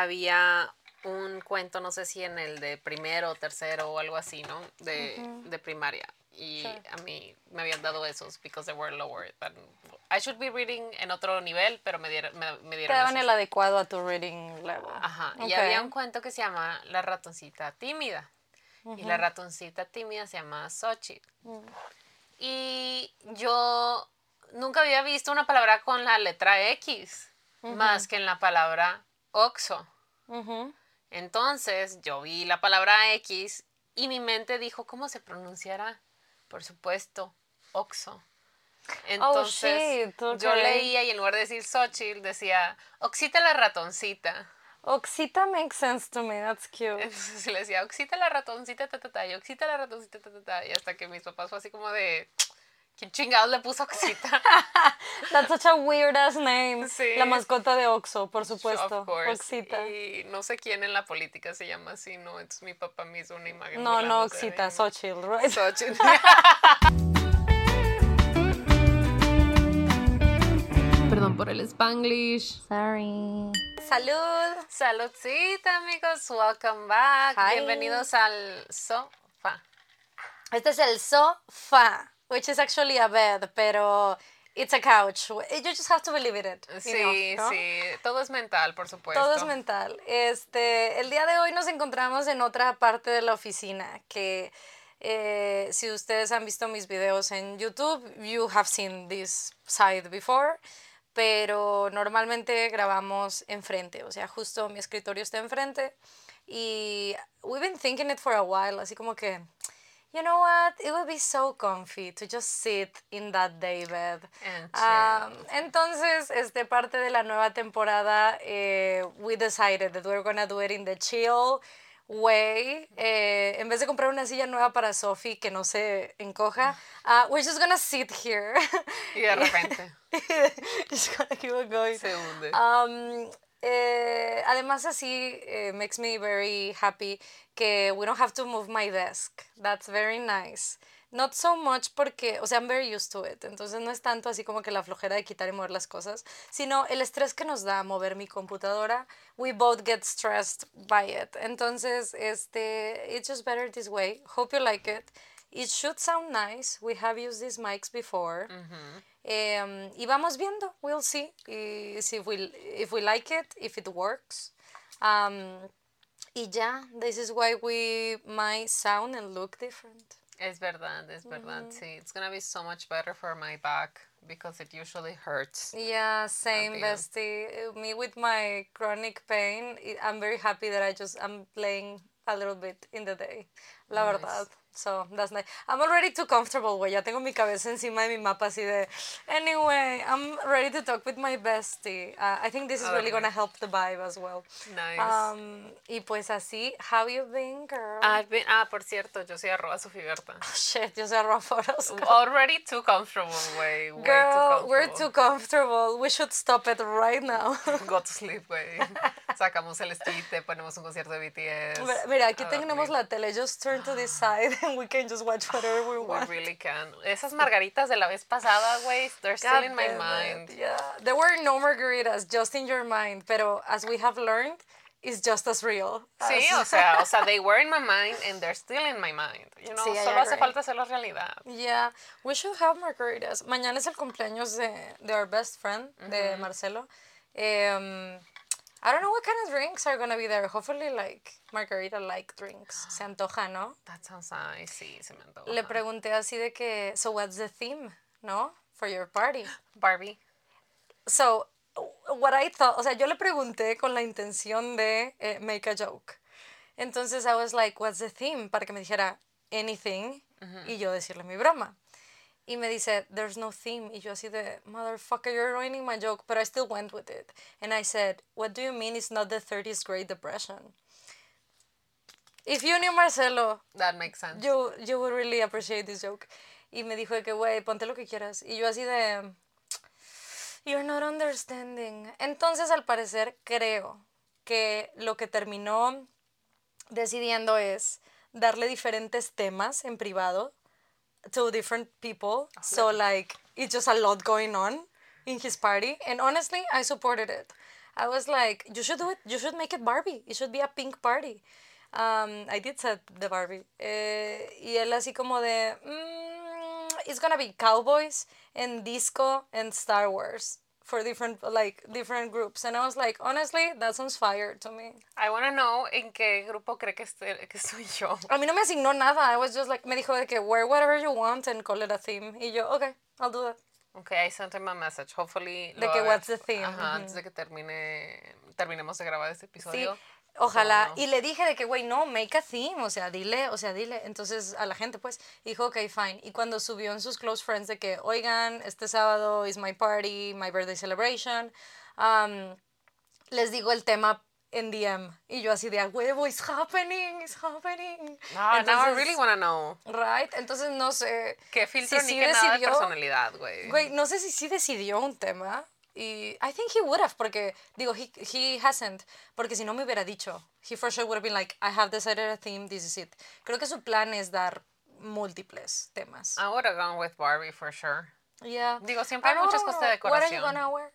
había un cuento, no sé si en el de primero o tercero o algo así, ¿no? De, de primaria. Y a mí me habían dado esos because they were lower. But I should be reading en otro nivel, pero me dieron, me, me dieron Te daban esos. el adecuado a tu reading level. Ajá. Y había un cuento que se llama La ratoncita tímida. Y la ratoncita tímida se llama Xochitl. Mm. Y yo nunca había visto una palabra con la letra X, más que en la palabra Oxo. Entonces yo vi la palabra X y mi mente dijo, ¿cómo se pronunciará? Por supuesto, Oxo. Entonces shit, ok. yo leía y en lugar de decir Xochitl decía, Oxita la ratoncita. Oxita makes sense to me, that's cute. Entonces le decía, Oxita la ratoncita, ta, ta, ta, y Oxita la ratoncita, ta, ta, ta. Y hasta que mis papás fue así como de, ¿quién chingados le puso Oxita? That's such a weird ass name. Sí. La mascota de Oxo, por supuesto. Of course. Oxita. Y no sé quién en la política se llama así, ¿no? Entonces mi papá me hizo una imagen. No, no Oxita. Xochitl, right? Xochitl. Perdón por el Spanglish. Sorry. Salud. Saludcita, amigos. Welcome back. Hi. Bienvenidos al sofá. Este es el sofá, which is actually a bed, pero it's a couch. You just have to believe it. Sí, know, ¿no? sí. Todo es mental, por supuesto. Todo es mental. Este, el día de hoy nos encontramos en otra parte de la oficina que eh, si ustedes han visto mis videos en YouTube, you have seen this side before, pero normalmente grabamos enfrente, o sea, justo mi escritorio está enfrente y we've been thinking it for a while, así como que You know what? It would be so comfy to just sit in that day bed. And Um, entonces, este, parte de la nueva temporada, eh, we decided that we're gonna do it in the chill way. Eh, en vez de comprar una silla nueva para Sophie que no se encoja, uh, we're just gonna sit here. Y de repente just gonna keep on going. se hunde. Um, eh, además así eh, makes me very happy que we don't have to move my desk. That's very nice. Not so much porque, o sea, I'm very used to it. Entonces no es tanto así como que la flojera de quitar y mover las cosas, sino el estrés que nos da mover mi computadora. We both get stressed by it. Entonces, este, it's just better this way. Hope you like it. It should sound nice. We have used these mics before. Em, y vamos viendo, we'll see y si we, if we like it, if it works. Um, y ya, this is why we might sound and look different. Es verdad, es verdad. Sí, it's gonna be so much better for my back because it usually hurts. Yeah, same, bestie. Me with my chronic pain, I'm very happy that I just I'm playing a little bit in the day. La verdad. So that's nice. I'm already too comfortable, güey. Ya tengo mi cabeza encima de mi mapa así de. Anyway, I'm ready to talk with my bestie. Uh, I think this is really gonna help the vibe as well. Nice. Um, y pues así, how you been, girl? I've been- ah, por cierto, yo soy arroba Sofía Berta. Shit, yo soy Rafa Orozco. Already too comfortable, way Girl, too we're too comfortable. We should stop it right now. Go to sleep, güey. Sacamos el esquite, ponemos un concierto de BTS. Mira, Mira, aquí a tenemos la tele. Just turn to this side and we can just watch whatever we We want. really can. Esas margaritas de la vez pasada, güey, they're still God in my mind. it, Yeah. There were no margaritas, just in your mind. Pero as we have learned, it's just as real. Sí, as- o sea, o sea, they were in my mind and they're still in my mind. You know, Sí, solo hace falta hacerlo realidad. Yeah, we should have margaritas. Mañana es el cumpleaños de, de our best friend, de Marcelo. Um, I don't know what kind of drinks are gonna be there. Hopefully, like margarita-like drinks. Se antoja, ¿no? That sounds nice. Sí, se me antoja. Le pregunté así de que, so what's the theme, no? For your party. Barbie. So, what I thought, o sea, yo le pregunté con la intención de eh, make a joke. Entonces, I was like, what's the theme? Para que me dijera anything y yo decirle mi broma. Y me dice, there's no theme. Y yo así de, motherfucker, you're ruining my joke. But I still went with it. And I said, what do you mean it's not the 30s Great Depression? If you knew Marcelo, That makes sense. you, you would really appreciate this joke. Y me dijo que, güey, ponte lo que quieras. Y yo así de, you're not understanding. Entonces, al parecer, creo que lo que terminó decidiendo es darle diferentes temas en privado to different people. So, like, it's just a lot going on in his party. And honestly, I supported it. I was like, you should do it. You should make it Barbie. It should be a pink party. Um, I did set the Barbie. Eh, y él así como de, mm, it's gonna be cowboys and disco and Star Wars for different like different groups. And I was like, honestly, that sounds fire to me. I want to know en qué grupo cree que, este, que soy yo. A mí no me asignó nada. I was just like, me dijo de que wear whatever you want and call it a theme. Y yo, okay, I'll do that. Okay, I sent him a message. Hopefully. De que what's the theme. Ajá, antes de que termine, terminemos de grabar este episodio. Sí. Ojalá. Y le dije de que, güey, no, make a theme. O sea, dile, o sea, dile. Entonces a la gente, pues, dijo, ok, fine. Y cuando subió en sus close friends de que, oigan, este sábado is my party, my birthday celebration, um, les digo el tema en DM. Y yo así de, a huevo, it's happening, it's happening. No, now I really want to know. Right? Entonces no sé. ¿Qué filtro ni qué nada de personalidad, güey? Güey, no sé si sí decidió un tema. Y I think he would have, porque, digo, he, he hasn't, porque si no me hubiera dicho, he for sure would have been like, I have decided a theme, this is it. Creo que su plan es dar múltiples temas. I would have gone with Barbie for sure. Yeah. Digo, siempre hay muchas cosas de decoración. What are you gonna wear?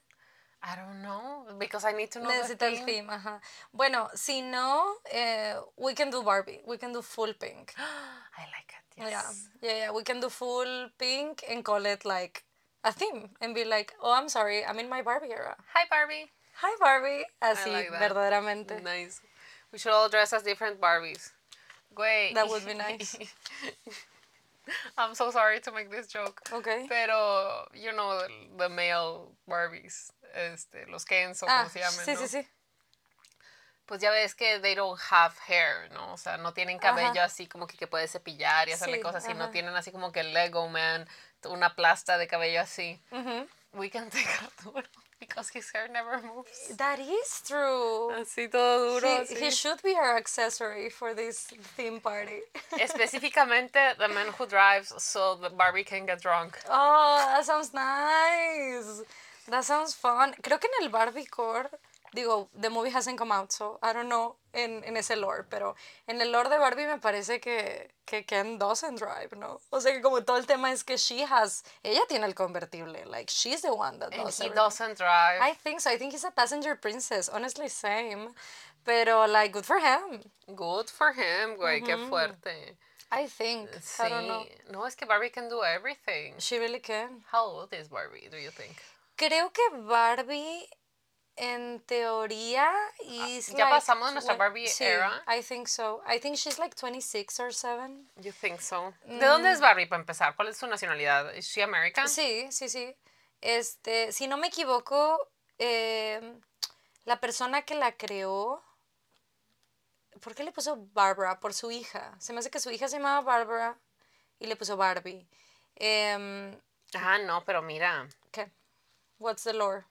I don't know, because I need to know Necesito the el theme. theme, ajá. Bueno, si no, eh, we can do Barbie. We can do full pink. I like it, yes. Yeah, yeah, yeah. We can do full pink and call it like a theme and be like, oh, I'm sorry, I'm in my Barbie era. Hi, Barbie. Hi, Barbie. Así, like verdaderamente. Nice. We should all dress as different Barbies. Güey. That would be nice. I'm so sorry to make this joke. Okay. Pero, you know, the, the male Barbies, este, los Kens o Ah, como se llaman, sí, ¿no? sí, sí. Pues ya ves que they don't have hair, ¿no? O sea, no tienen cabello así como que, que puedes cepillar y hacerle Sí, cosas así. No ajá. tienen así como que Lego Man, una plasta de cabello así. Ujú. We can take Arturo because his hair never moves. That is true. Así todo duro. He, así. he should be our accessory for this theme party. Específicamente, the man who drives so the Barbie can get drunk. Oh, that sounds nice. That sounds fun. Creo que en el Barbie Core, digo, the movie hasn't come out, so I don't know en, en ese lore, pero en el lore de Barbie me parece que, que Ken doesn't drive, ¿no? O sea que como todo el tema es que she has, ella tiene el convertible, like she's the one that And does he everything. doesn't drive. I think so. I think he's a passenger princess. Honestly, same. Pero, like, good for him. Good for him, güey, qué fuerte. I think. Sí. I don't know. No, es que Barbie can do everything. She really can. How old is Barbie, do you think? Creo que Barbie, en teoría, is Ah, ¿ya like pasamos nuestra twen- Barbie sí, era? I think so. I think she's like 26 or 7. You think so? ¿De dónde es Barbie para empezar? ¿Cuál es su nacionalidad? ¿Es she American? Mm. Sí, sí, sí. Este, si no me equivoco, eh, la persona que la creó, ¿por qué le puso Barbara? Por su hija. Se me hace que su hija se llamaba Barbara y le puso Barbie. Em, Ah, no, pero mira. ¿Qué? What's the lore?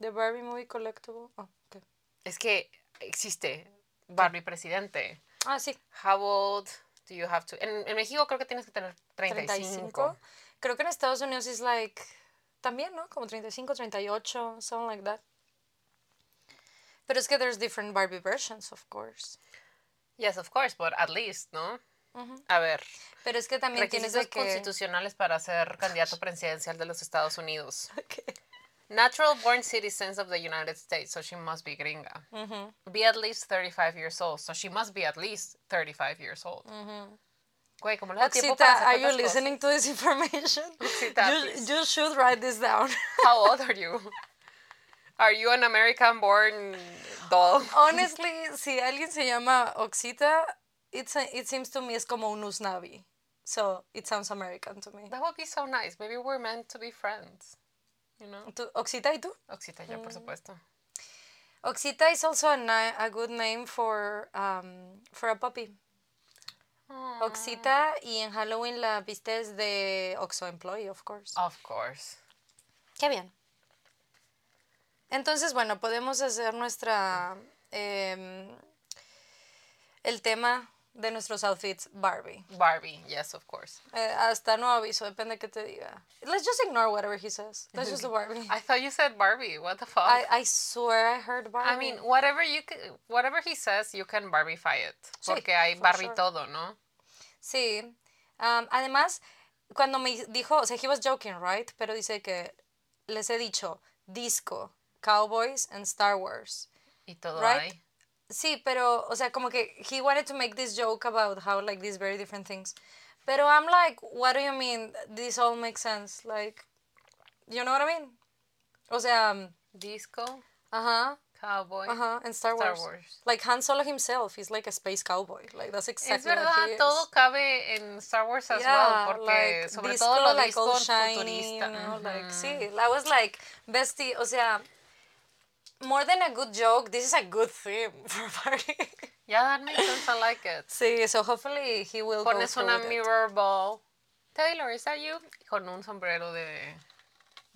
The Barbie movie collectible. Oh, okay. Es que existe Barbie presidente. Ah, sí. How old do you have to? En, en México creo que tienes que tener 35. 35. Creo que en Estados Unidos es like también, ¿no? Como 35, 38, something like that. Pero es que there's different Barbie versions, of course. Yes, of course, but at least, ¿no? A ver, Pero es que también tienes que constitucionales para ser candidato presidencial de los Estados Unidos. Okay. Natural born citizens of the United States, so she must be gringa. Mm-hmm. Be at least 35 years old, so she must be at least 35 years old. Mm-hmm. Güey, ¿cómo le da tiempo Oxita, are you cosas? listening to this information? Oxita, you, you should write this down. How old are you? Are you an American born doll? Honestly, si alguien se llama Oxita, it's a- it seems to me es como un Usnavi. So it sounds American to me. That would be so nice. Maybe we're meant to be friends. You know? ¿Tú- Oxita y tú? Oxita, yo, Mm. por supuesto. Oxita is also a, a good name for um, for a puppy. Oxita y en Halloween la vistes de Oxo employee, of course. Of course. Qué bien. Entonces, bueno, podemos hacer nuestra em, el tema de nuestros outfits Barbie. Barbie, yes, of course. Eh, hasta no aviso, depende de qué te diga. Let's just ignore whatever he says. Let's just do Barbie. I thought you said Barbie. What the fuck? I, I swear I heard Barbie. I mean, whatever you can, whatever he says, you can Barbiefy it. Sí, Porque hay Barbie sure. todo, ¿no? Sí. Um, además, cuando me dijo, o sea, he was joking, right? Pero dice que les he dicho disco cowboys and Star Wars. Y todo Right? ahí. Sí, pero, o sea, como que he wanted to make this joke about how, like, these very different things. Pero I'm like, what do you mean? This all makes sense. Like, you know what I mean? O sea, um, Disco, ajá, cowboy. ajá, and Star Star Wars. Wars. Like, Han Solo himself, he's like a space cowboy. Like, that's exactly Es verdad, what he is. todo cabe en Star Wars as Yeah, well, porque like, sobre disco, todo lo like, disco all shiny, futurista. you know, like, sí, I was like, bestie, o sea, more than a good joke, this is a good theme for a party. Yeah, that makes sense, I like it. sí, so hopefully he will go Pones through una it. mirror ball. Taylor, is that you? Con un sombrero de,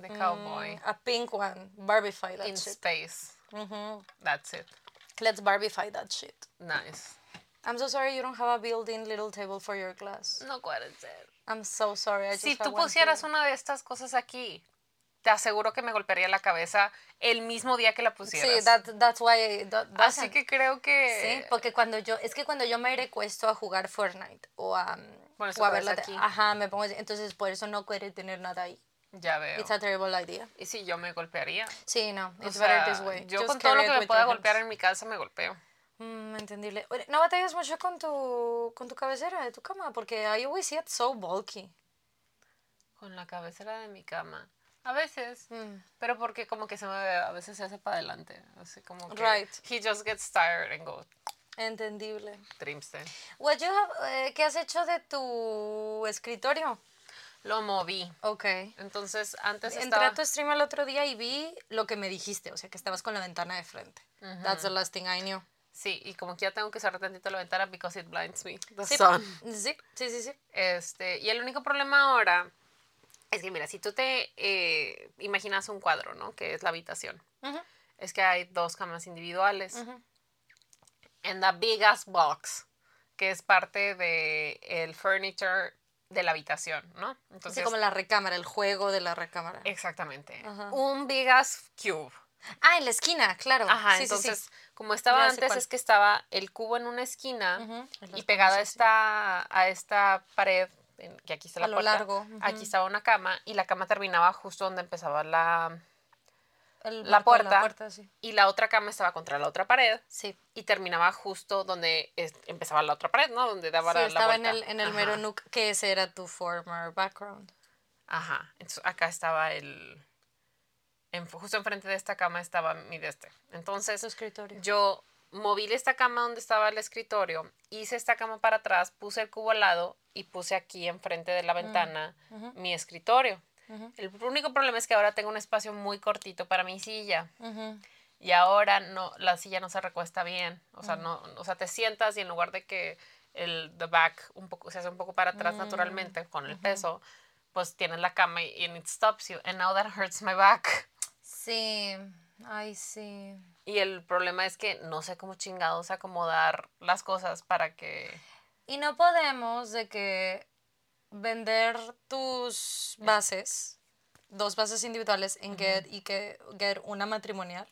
de cowboy. A pink one. Barbify that In shit. space. hmm That's it. Let's Barbify that shit. Nice. I'm so sorry you don't have a built-in little table for your glass. No puede ser. I'm so sorry. I just Si tú pusieras here. una de estas cosas aquí, te aseguro que me golpearía la cabeza el mismo día que la pusieras. Sí, that, that's why. That, that's Así que creo que... Sí, porque cuando yo, es que cuando yo me recuesto a jugar Fortnite o a, tu o a ver cabeza la te- aquí. ajá, me pongo, entonces por eso no quiero tener nada ahí. Ya veo. It's a terrible idea. Y si yo me golpearía. Sí, no, O it's sea, better this way. yo Just con todo lo que me pueda hands. golpear en mi casa me golpeo. Mm, entendible. ¿No batallas mucho con tu, con tu cabecera de tu cama? Porque I always see it so bulky. Con la cabecera de mi cama. A veces. Mm. Pero porque como que se me a veces se hace para adelante. Así como que Right. he just gets tired and go Entendible. trimste. What you have- eh, ¿Qué has hecho de tu escritorio? Lo moví. Ok. Entonces antes Entré estaba a tu stream el otro día y vi lo que me dijiste, o sea, que estabas con la ventana de frente. That's the last thing I knew. Sí, y como que ya tengo que cerrar tantito la ventana because it blinds me. The Sí, sun. sí, sí, sí. sí. Este, y el único problema ahora es que, mira, si tú te eh, imaginas un cuadro, ¿no? Que es la habitación. Es que hay dos camas individuales. En the big ass box, que es parte de el furniture de la habitación, ¿no? Entonces, Así como la recámara, el juego de la recámara. exactamente. Un big ass cube. Ah, en la esquina, claro. Ajá, Sí, sí, sí. entonces, como estaba Ya antes, es que estaba el cubo en una esquina y pegada a esta, a esta pared, en- que aquí está la A lo puerta, largo, aquí estaba una cama y la cama terminaba justo donde empezaba la... La puerta. sí. Y la otra cama estaba contra la otra pared Sí. y terminaba justo donde es- empezaba la otra pared, ¿no? Donde daba Sí, la, la estaba en vuelta. el, en el Ajá. mero nook, que ese era tu former background. Ajá. Entonces acá estaba el... en- justo enfrente de esta cama estaba mi de este. Entonces Tu escritorio. yo moví esta cama donde estaba el escritorio, hice esta cama para atrás, puse el cubo al lado y puse aquí enfrente de la ventana ujú. mi escritorio. El único problema es que ahora tengo un espacio muy cortito para mi silla y ahora no la silla no se recuesta bien, o Mm. sea, no o sea, te sientas y en lugar de que el the back un poco se hace un poco para Mm. atrás naturalmente con el peso, pues tienes la cama y and it stops you and now that hurts my back. Sí, ay, sí. Y el problema es que no sé cómo chingados acomodar las cosas para que Y no podemos de que vender tus bases, dos bases individuales en Get y que Get una matrimonial.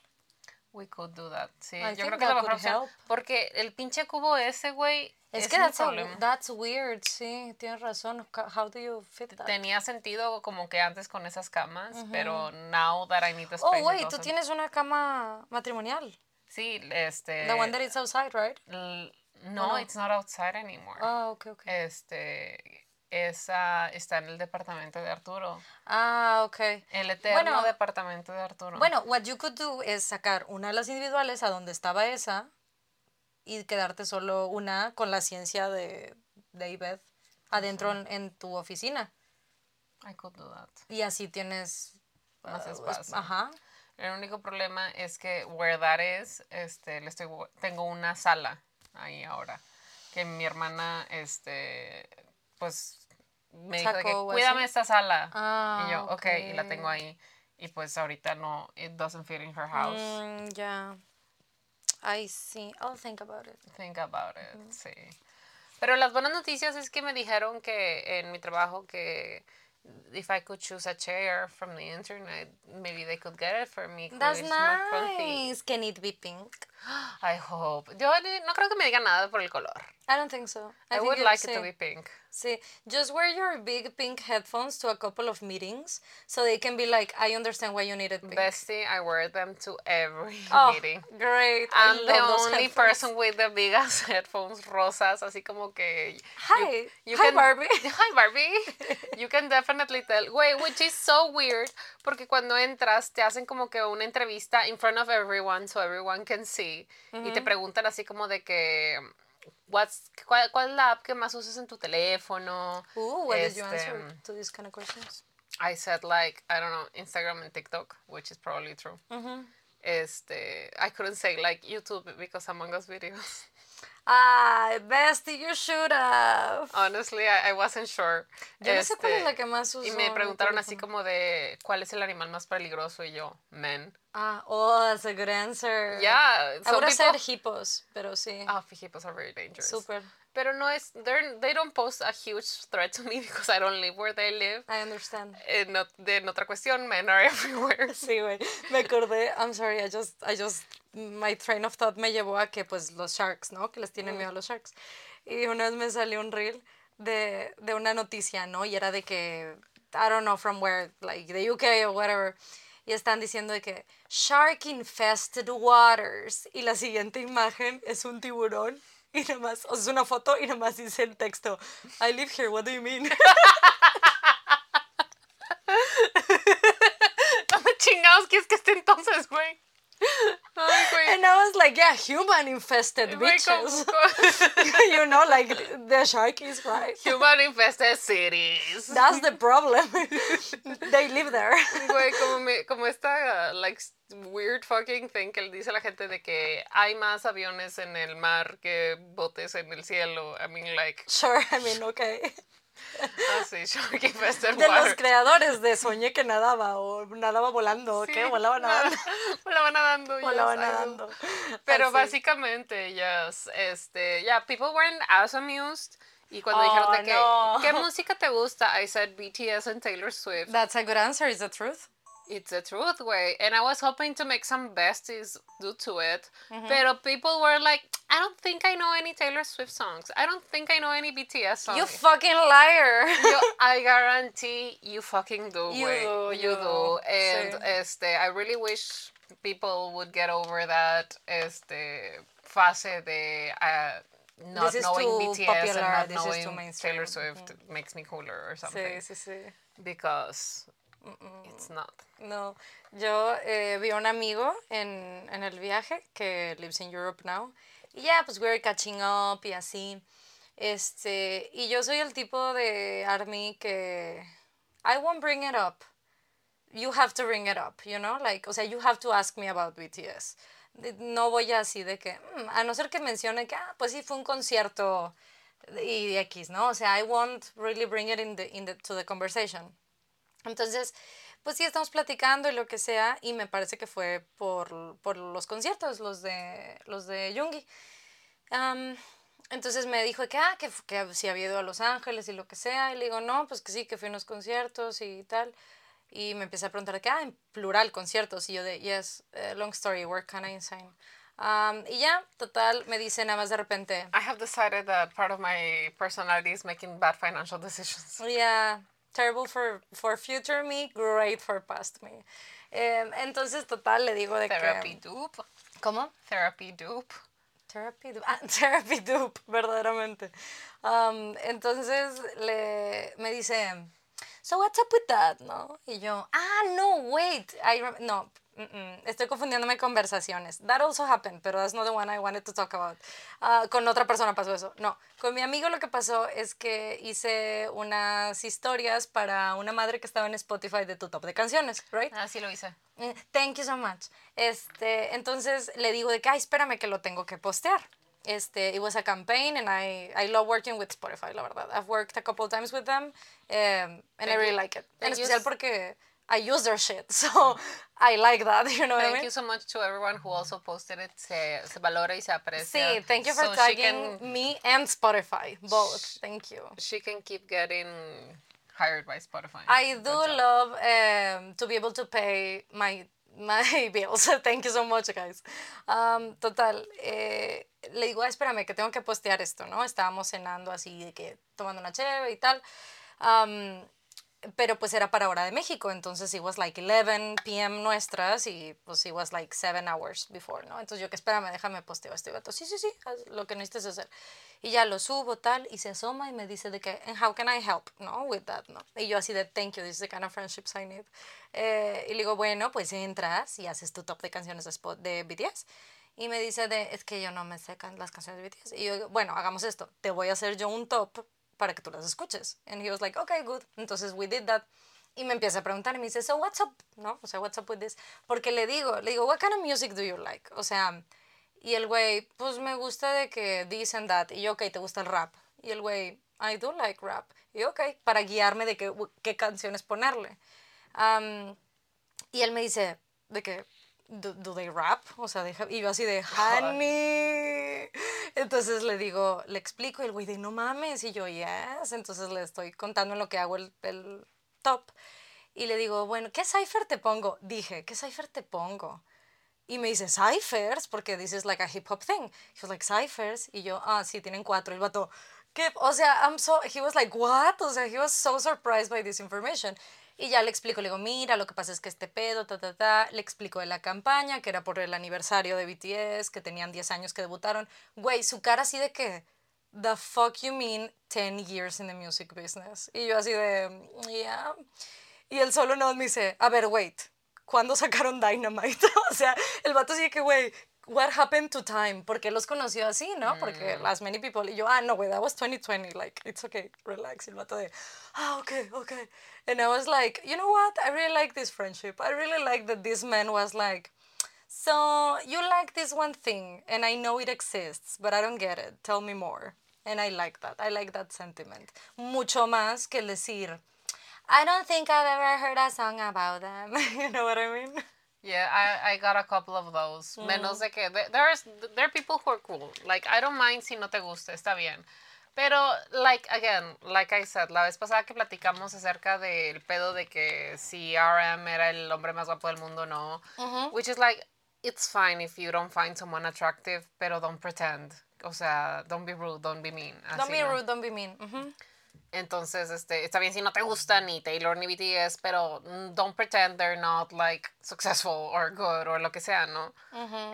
We could do that. Sí, I yo creo que es la mejor opción. help. Porque el pinche cubo ese, güey, Es, es, que that's, a- that's weird, sí, tienes razón. How do you fit that? Tenía sentido como que antes con esas camas, pero now that I need the space. Oh, it wait, tú tienes una cama matrimonial. Sí, este. The one that is outside, right? no, no? it's not outside anymore. Ah, ok, ok. Este. Esa está en el departamento de Arturo. Ah, ok. El eterno Bueno, departamento de Arturo. Bueno, what you could do es sacar una de las individuales a donde estaba esa y quedarte solo una con la ciencia de David adentro en, en tu oficina. I could do that. Y así tienes... Más ah, es- espacio. Ajá. El único problema es que where that is, este, le estoy, tengo una sala ahí ahora. Que mi hermana, este, pues, me dijo de que cuídame así. esta sala. Ah, y yo, ok, y la tengo ahí. Y pues ahorita no, it doesn't fit in her house. Mm, ya. I see. I'll think about it. Think about it, sí. Pero las buenas noticias es que me dijeron que en mi trabajo que if I could choose a chair from the internet, maybe they could get it for me. That's comfy. nice. Can it be pink? I hope. Yo no creo que me digan nada por el color. I don't think so. I, think would like it to sí. be pink. See, just wear your big pink headphones to a couple of meetings so they can be like, I understand why you needed pink. Bestie, I wear them to every oh, meeting. great. I I'm the only headphones. person with the biggest headphones rosas, así como que. you- Hi. you Hi, can- Barbie. Hi, Barbie. You can definitely tell. Wait, which is so weird, porque cuando entras te hacen como que una entrevista in front of everyone, so everyone can see, y te preguntan así como de que. What's, cuál, ¿Cuál es la app que más usas en tu teléfono? Ooh, what did you Este, answer to these kind of questions? I said like I don't know Instagram and TikTok, which is probably true. Mm-hmm. Este, I couldn't say like YouTube because Among Us videos. Ah, bestie, you should have. Honestly, I, I wasn't sure. Yo no sé cuál es Este, la que más uso. Y me preguntaron así como de cuál es el animal más peligroso y yo, men. Ah, oh, that's a good answer. Yeah, I would have said people- hippos, pero sí. Ah, hippos are very dangerous. Super. Pero no es, they don't pose a huge threat to me because I don't live where they live. I understand. En, de- en otra cuestión, men are everywhere. Sí, güey. Me acordé, I'm sorry, I just, I just, my train of thought me llevó a que, pues, los sharks, ¿no? Que les tienen miedo a los sharks. Y una vez me salió un reel de, de una noticia, ¿no? Y era de que, I don't know from where, like, the UK or whatever. Y están diciendo de que, shark infested waters. Y la siguiente imagen es un tiburón. Y nada más, o sea, es una foto y nada más dice el texto, I live here, what do you mean? ¿Dónde chingados quieres que esté entonces, güey? Ay. And I was like, yeah, human infested bitches. you know, like the shark is right. Human infested cities. That's the problem. they live there. Güey, como, me, como esta, like, weird fucking thing que le dice la gente de que hay más aviones en el mar que botes en el cielo. I mean, like, Sure, I mean, okay. Así, shark infested De los creadores de Soñé que nadaba o nadaba volando, Sí, ¿qué? Volaba nadando. Volaba nadando. Volaba nadando. Pero Así. básicamente, yes, este, yeah, people weren't as amused. Y cuando Oh, dijeron de que, no. ¿qué música te gusta? I said BTS and Taylor Swift. That's a good answer, is the truth. It's the truth, way. And I was hoping to make some besties due to it. But people were like, I don't think I know any Taylor Swift songs. I don't think I know any BTS songs. You fucking liar. Yo, I guarantee you fucking do, You güey. do, You you do. And este, I really wish people would get over that este, fase de uh, not knowing BTS popular, and not this knowing. Taylor Swift makes me cooler or something. Sí, sí, sí. Because it's not. No, yo eh, vi a un amigo en, en el viaje que lives in Europe now. Y ya, pues we were catching up y así. Este, y yo soy el tipo de army que I won't bring it up. You have to bring it up, you know? Like, o sea, you have to ask me about BTS. No voy así de que, mm, a no ser que mencione que, ah, pues sí, fue un concierto y X, ¿no? O sea, I won't really bring it in the, in the, to the conversation. Entonces, pues sí, estamos platicando y lo que sea, y me parece que fue por, por los conciertos, los de, los de Jungi. Am, entonces me dijo que, ah, que, que si había ido a Los Ángeles y lo que sea, y le digo, no, pues que sí, que fui a unos conciertos y tal. Y me empecé a preguntar que, ah, en plural, conciertos, y yo de, yes, eh, long story, we're kind of insane. Am, y ya, total, me dice nada más de repente, I have decided that part of my personality is making bad financial decisions. Yeah, terrible for, for future me, great for past me. Em, entonces, total, le digo de Therapy que... dupe. ¿Cómo? Therapy dupe. Therapy dupe. Ah, therapy dupe, verdaderamente. Um, entonces, le, me dice, so what's up with that, ¿no? Y yo, ah, no, wait, I no, mm, mm, estoy confundiéndome conversaciones. That also happened, pero that's not the one I wanted to talk about. Ah, con otra persona pasó eso. No, con mi amigo lo que pasó es que hice unas historias para una madre que estaba en Spotify de tu top de canciones, right? Ah, sí lo hice. Eh, Thank you so much. Este, entonces le digo de que, ay, espérame que lo tengo que postear. Este, it was a campaign and I, I love working with Spotify, la verdad. I've worked a couple times with them um, and I really like it. En especial porque I use their shit, so I like that, you know what I Thank mean? you so much to everyone who also posted it. Se, se valora y se aprecia. Sí, thank you for So tagging can- me and Spotify, both. Thank you. She can keep getting hired by Spotify. I do love um, to be able to pay my my bills. Thank you so much, guys. Um, total, eh, le digo, espérame, que tengo que postear esto, ¿no? Estábamos cenando así, de que tomando una cheve y tal. Um, pero pues era para hora de México, entonces it was like 11 p.m. nuestras y pues it was like 7 hours before, ¿no? Entonces yo que espérame, déjame posteo esto y vato, sí, sí, sí, lo que necesites hacer. Y ya lo subo tal y se asoma y me dice de que, how can I help, ¿no? With that, ¿no? Y yo así de, thank you, this is the kind of friendships I need. Eh, y le digo, bueno, pues entras y haces tu top de canciones de, spot de BTS. Y me dice de, es que yo no me sé las canciones de BTS. Y yo, bueno, hagamos esto, te voy a hacer yo un top para que tú las escuches. And he was like, okay, good. Entonces we did that. Y me empieza a preguntar y me dice, so what's up? ¿No? O sea, what's up with this? Porque le digo, le digo, what kind of music do you like? O sea, y el güey, pues me gusta de que this and that. Y yo, ok, ¿te gusta el rap? Y el güey, I do like rap. Y ok, para guiarme de qué, qué canciones ponerle. Um, y él me dice, de que, do, do they rap? O sea, y yo así de, honey. Entonces le digo, le explico y el güey de, no mames. Y yo, yes. Entonces le estoy contando en lo que hago el, el top. Y le digo, bueno, ¿qué cipher te pongo? Dije, ¿qué cipher te pongo? Y me dice, ciphers, porque this is like a hip hop thing. He was like, ciphers. Y yo, ah, sí, tienen cuatro. El vato, ¿qué? O sea, I'm so, he was like, what? O sea, he was so surprised by this information. Y ya le explico, le digo, mira, lo que pasa es que este pedo, ta, ta, ta. Le explico de la campaña, que era por el aniversario de BTS, que tenían 10 años que debutaron. Güey, su cara así de que, the fuck you mean 10 years in the music business? Y yo así de, yeah. Y él solo no me dice, a ver, wait, ¿cuándo sacaron Dynamite? o sea, el vato así de que, güey, what happened to time? Porque los conoció así, ¿no? Porque mm. las many people. Y yo, ah, no, güey, that was 2020. Like, it's okay, relax. Y el vato de, ah, okay, okay. And I was like, you know what? I really like this friendship. I really like that this man was like, so you like this one thing, and I know it exists, but I don't get it. Tell me more. And I like that. I like that sentiment. Mucho más que decir, I don't think I've ever heard a song about them. you know what I mean? Yeah, I, I got a couple of those. Mm. Menos de que there's there are people who are cool. Like I don't mind si no te gusta, está bien. Pero like again, like I said, la vez pasada que platicamos acerca del pedo de que si RM era el hombre más guapo del mundo no, which is like it's fine if you don't find someone attractive, pero don't pretend. O sea, don't be rude, don't be mean. don't be rude, don't be mean. Entonces, este, está bien si no te gusta ni Taylor ni BTS, pero don't pretend they're not like successful or good or lo que sea, ¿no?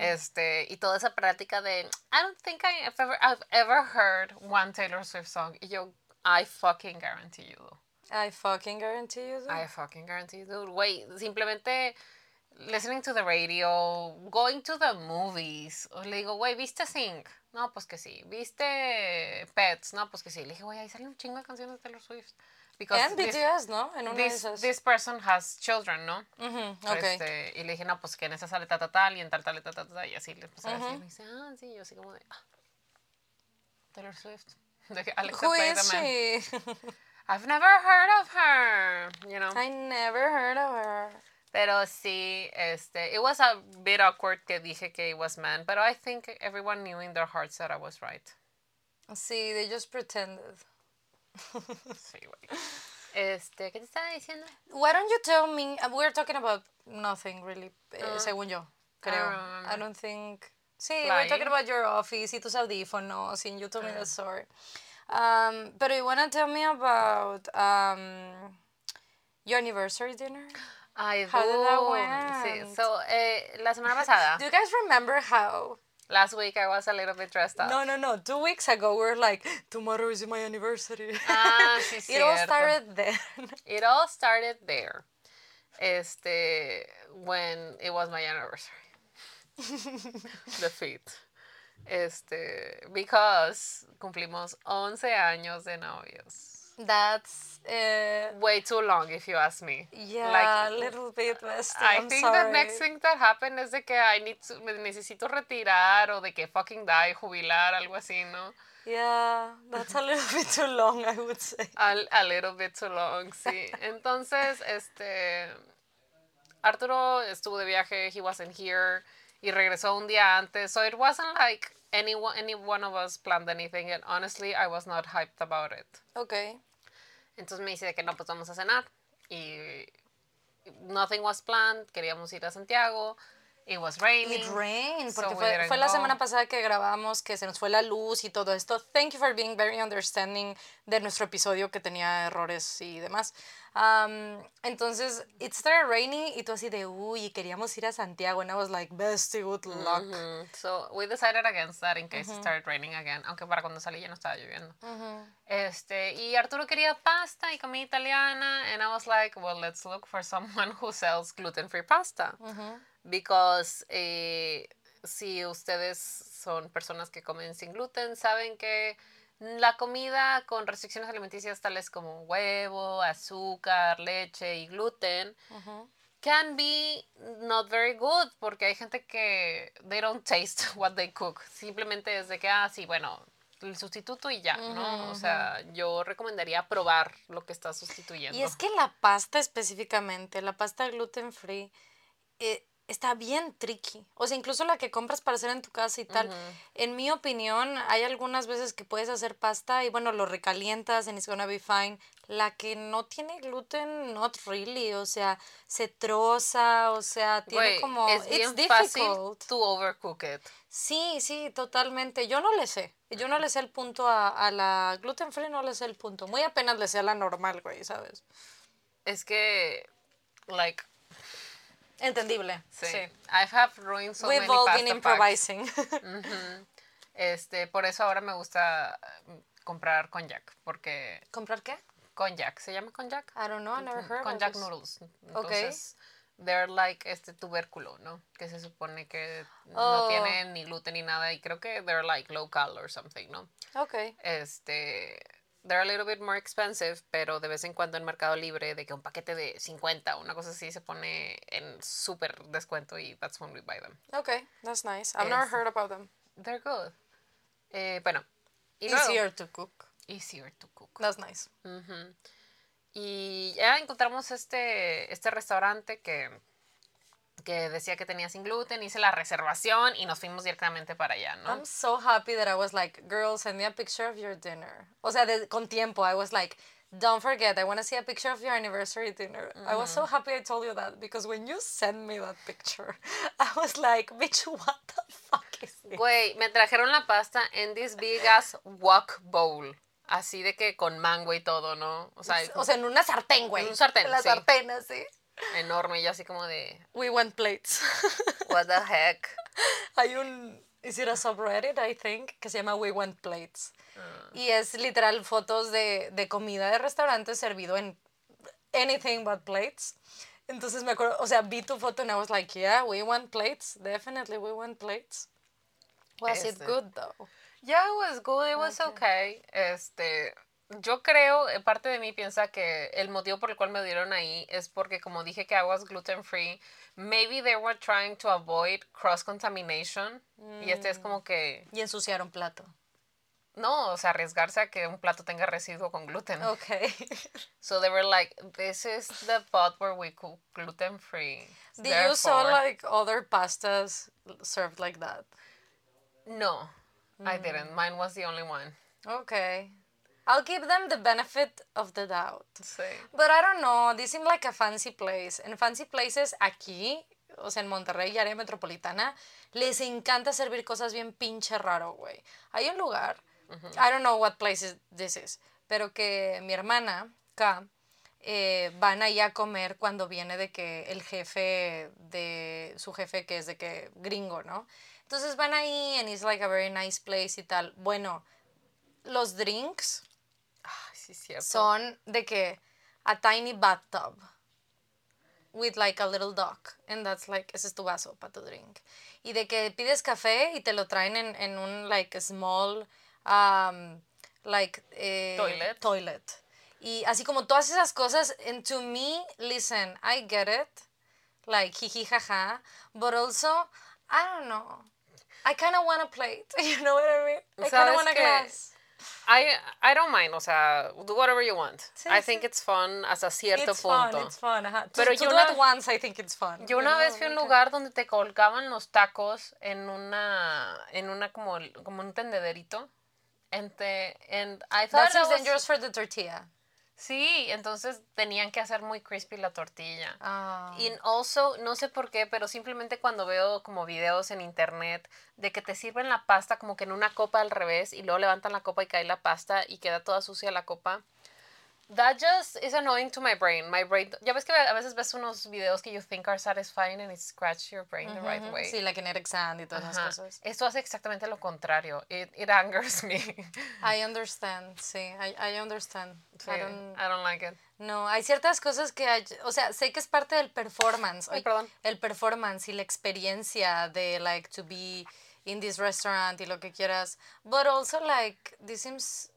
Este, y toda esa práctica de I don't think I have ever, I've ever heard one Taylor Swift song. Y yo, I fucking guarantee you. I fucking guarantee you. I fucking guarantee you. Güey, simplemente listening to the radio, going to the movies. O le digo, güey, ¿viste Sing? No, pues que sí. ¿Viste Pets? No, pues que sí. Le dije, güey, ahí salen un chingo de canciones de Taylor Swift. Because And BTS, ¿no? En una this, this person has children, ¿no? okay. Este, y le dije, no, pues que en esa sale ta, ta, tal y en tal, tal, ta, ta, ta, y así le empecé a decir. Y me dice, ah, sí, yo así como de, ah, Taylor Swift. De Alexa Who is she? I've never heard of her, you know. I never heard of her. Pero sí, este, it was a bit awkward que dije que it was man, but I think everyone knew in their hearts that I was right. Sí, they just pretended. sí, güey. Este, ¿qué te estaba diciendo? Why don't you tell me? Uh, we're talking about nothing really, uh, según yo, creo. I, I don't think. Sí, we're talking about your office y tus audífonos, and you told me the story. Um, but you wanna tell me about um, your anniversary dinner? I how did that went? Sí. So, eh, la semana pasada. Do you guys remember how? Last week I was a little bit dressed up. No, no, no. Two weeks ago we were like, tomorrow is my anniversary. Ah, sí, It all started there. It all started there. Este, when it was my anniversary. the fifth. Este, because cumplimos 11 años de novios. That's uh, way too long, if you ask me. Yeah, like, a little bit, Bestie, I I'm think sorry. the next thing that happened is de que I need to, me necesito retirar o de que fucking die, jubilar, algo así, ¿no? Yeah, that's a little bit too long, I would say. A, a little bit too long, sí. Entonces, este, Arturo estuvo de viaje, he wasn't here, y regresó un día antes, so it wasn't like any one, any one of us planned anything, and honestly, I was not hyped about it. Okay. Entonces me dice que no, pues vamos a cenar. Y nothing was planned, queríamos ir a Santiago. It was raining. It rained, so porque we fue, fue la semana pasada que grabamos que se nos fue la luz y todo esto. Thank you for being very understanding de nuestro episodio que tenía errores y demás. Um, entonces, it started raining y tú así de, uy, queríamos ir a Santiago. And I was like, bestie, good luck. Mhm. So we decided against that in case it started raining again, aunque para cuando salí ya no estaba lloviendo. Este, y Arturo quería pasta y comida italiana, and I was like, well, let's look for someone who sells gluten-free pasta. Because eh, si ustedes son personas que comen sin gluten, saben que la comida con restricciones alimenticias tales como huevo, azúcar, leche y gluten can be not very good porque hay gente que they don't taste what they cook. Simplemente es de que, ah, sí, bueno, el sustituto y ya, ¿no? O sea, yo recomendaría probar lo que está sustituyendo. Y es que la pasta específicamente, la pasta gluten free, eh, está bien tricky. O sea, incluso la que compras para hacer en tu casa y tal. En mi opinión, hay algunas veces que puedes hacer pasta y bueno, lo recalientas and it's gonna be fine. La que no tiene gluten, not really. O sea, se troza, o sea, tiene como. es it's fácil difficult. to overcook it. Sí, sí, totalmente. Yo no le sé. Yo no le sé el punto a, a la gluten free, no le sé el punto. Muy apenas le sé a la normal, güey, ¿sabes? Es que, like, Entendible. sí, Sí. I have ruined so We've many all pasta been improvising. Este, por eso ahora me gusta mm, comprar konjac, porque ¿Comprar qué? konjac, ¿se llama konjac? I don't know, I never heard of Konjac this. noodles. Entonces, they're like este tubérculo, ¿no? Que se supone que no Oh. tienen ni gluten ni nada y creo que they're like local or something, ¿no? Okay. Este, they're a little bit more expensive, pero de vez en cuando en Mercado Libre de que un paquete de 50 una cosa así se pone en súper descuento y that's when we buy them. Okay, that's nice. I've never heard about them. They're good. Eh, bueno, y luego, Easier to cook. easier to cook. That's nice. Ujú. Y ya encontramos este, este restaurante que, que decía que tenía sin gluten, hice la reservación y nos fuimos directamente para allá, ¿no? I'm so happy that I was like, girl, send me a picture of your dinner. O sea, de, con tiempo, I was like, don't forget, I want to see a picture of your anniversary dinner. I was so happy I told you that because when you sent me that picture, I was like, bitch, what the fuck is this? Güey, me trajeron la pasta en this big ass wok bowl. Así de que con mango y todo, ¿no? O sea, O sea, en una sartén, güey. En un sartén, En la sí. sartén, así. Enorme y así como de, We want plates. what the heck. Hay un, is it a subreddit, I think, que se llama We Want Plates. Ah. Y es literal fotos de, de comida de restaurantes servido en anything but plates. Entonces me acuerdo, o sea, vi tu foto and I was like, yeah, we want plates. Definitely we want plates. Was it Este. good though? Yeah, it was good, it was okay. Este, yo creo, eh, parte de mí piensa que el motivo por el cual me dieron ahí es porque como dije que was gluten free, maybe they were trying to avoid cross contamination y este es como que Y ensuciaron plato. no, o sea, arriesgarse a que un plato tenga residuo con gluten. Okay. So they were like, this is the pot where we cook gluten free. Did you saw like other pastas served like that? No, I didn't. Mine was the only one. Okay. I'll give them the benefit of the doubt. Sí. But I don't know, this seemed like a fancy place. En fancy places aquí, o sea, en Monterrey y área metropolitana, les encanta servir cosas bien pinche raro, güey. Hay un lugar, I don't know what place is- this is, pero que mi hermana, K, eh, van ahí a comer cuando viene de que el jefe de su jefe que es de que gringo, ¿no? Entonces van ahí and it's like a very nice place y tal. Bueno, los drinks sí, cierto. son de que a tiny bathtub with like a little duck and that's like ese es tu vaso para tu drink. Y de que pides café y te lo traen en, en un like small um, like eh, Toilet. toilet. Y así como todas esas cosas and to me listen I get it like jiji jaja but also I don't know. I kind of want a plate you know what I mean I kind ¿Sabes of want a glass I, I don't mind, o sea, do whatever you want. Sí, I sí. think it's fun hasta cierto it's punto. fun, it's fun. ajá. Pero to yo do una- once, I think it's fun. Yo you una know, vez fui a un lugar donde te colgaban los tacos en una, en una como, como un tendederito. And, the- and I thought That seems that was- dangerous for the tortilla. Sí, entonces tenían que hacer muy crispy la tortilla. Ah. Y also, no sé por qué, pero simplemente cuando veo como videos en internet de que te sirven la pasta como que en una copa al revés y luego levantan la copa y cae la pasta y queda toda sucia la copa. That just is annoying to my brain. My brain, ya ves que a veces ves unos videos que you think are satisfying and it scratch your brain the right way. Sí, la kinetic sand y todas esas cosas. Esto hace exactamente lo contrario. It, it angers me. I understand, sí, I, I understand. Sí, I don't- I don't like it. No, hay ciertas cosas que, hay- o sea, sé que es parte del performance. Ay, perdón. El performance y la experiencia de, like, to be in this restaurant y lo que quieras. But also, like, this seems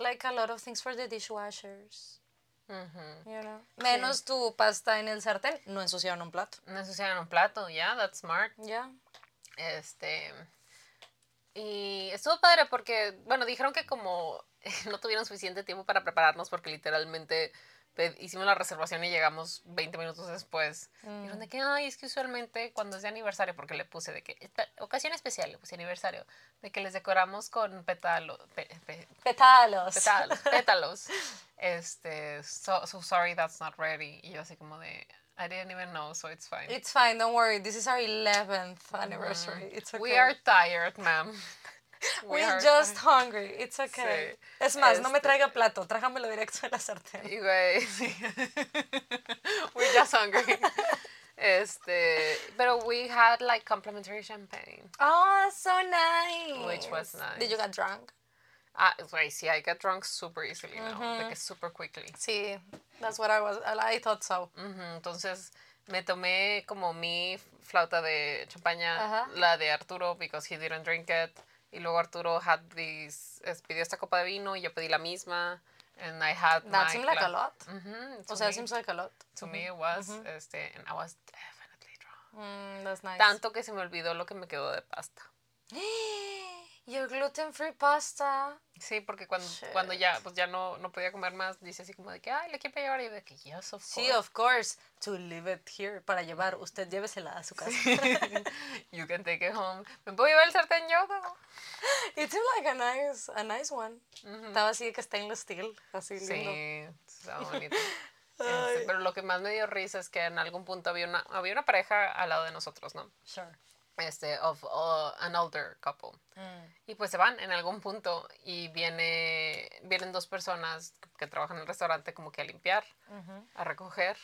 like a lot of things for the dishwashers. Ujú. You know? Menos tu pasta en el sartén, no ensuciaron un plato. No ensucian un plato, yeah, that's smart. Ya. Este. Y estuvo padre porque, bueno, dijeron que como no tuvieron suficiente tiempo para prepararnos porque literalmente hicimos la reservación y llegamos 20 minutos después. Dijeron de que, ay, es que usualmente cuando es de aniversario, porque le puse de que, esta ocasión especial, le puse aniversario, de que les decoramos con pétalo, pe- pe- Pétalos. pétalos, pétalos. Este, so, so sorry that's not ready. Y yo así como de, I didn't even know, so it's fine. It's fine, don't worry. This is our 11th anniversary. It's okay. We are tired, ma'am. We We're are just hungry. It's okay. Sí. Es más, no me Este- traiga plato, trájamelo directo de la sartén. Y güey, sí. We're just hungry. Este, pero we had like complimentary champagne. Oh, so nice. Which was Did you nice. get drunk? Ah, güey, sí, I get drunk super easily now. Like super quickly. Sí, that's what I was. I thought so. Ujú, Entonces me tomé como mi flauta de champaña, la de Arturo, because he didn't drink it. Y luego Arturo had this, es- pidió esta copa de vino y yo pedí la misma. And I had That my seemed like a cla- lot. Ujú, O to sea, me- seems like a lot. To me it was, este, and I was definitely drunk. Mm, that's nice. Tanto que se me olvidó lo que me quedó de pasta. Your gluten-free pasta. Sí, porque cuando, cuando ya, pues ya no, no podía comer más, dice así como de que, ay, le quiero llevar. Y yo de que, yes, of Sí, course. of course. To leave it here para llevar. Usted llévesela a su casa. you can take it home. ¿Me puedo llevar el sartén yo? no? It seemed like a nice, a nice one. Estaba así de que stainless steel, así lindo. Sí, está bonito. Este, pero lo que más me dio risa es que en algún punto había una, había una pareja al lado de nosotros, ¿no? Sure. Este, of uh, an older couple. Y pues se van en algún punto y viene, vienen dos personas que trabajan en el restaurante como que a limpiar, a recoger.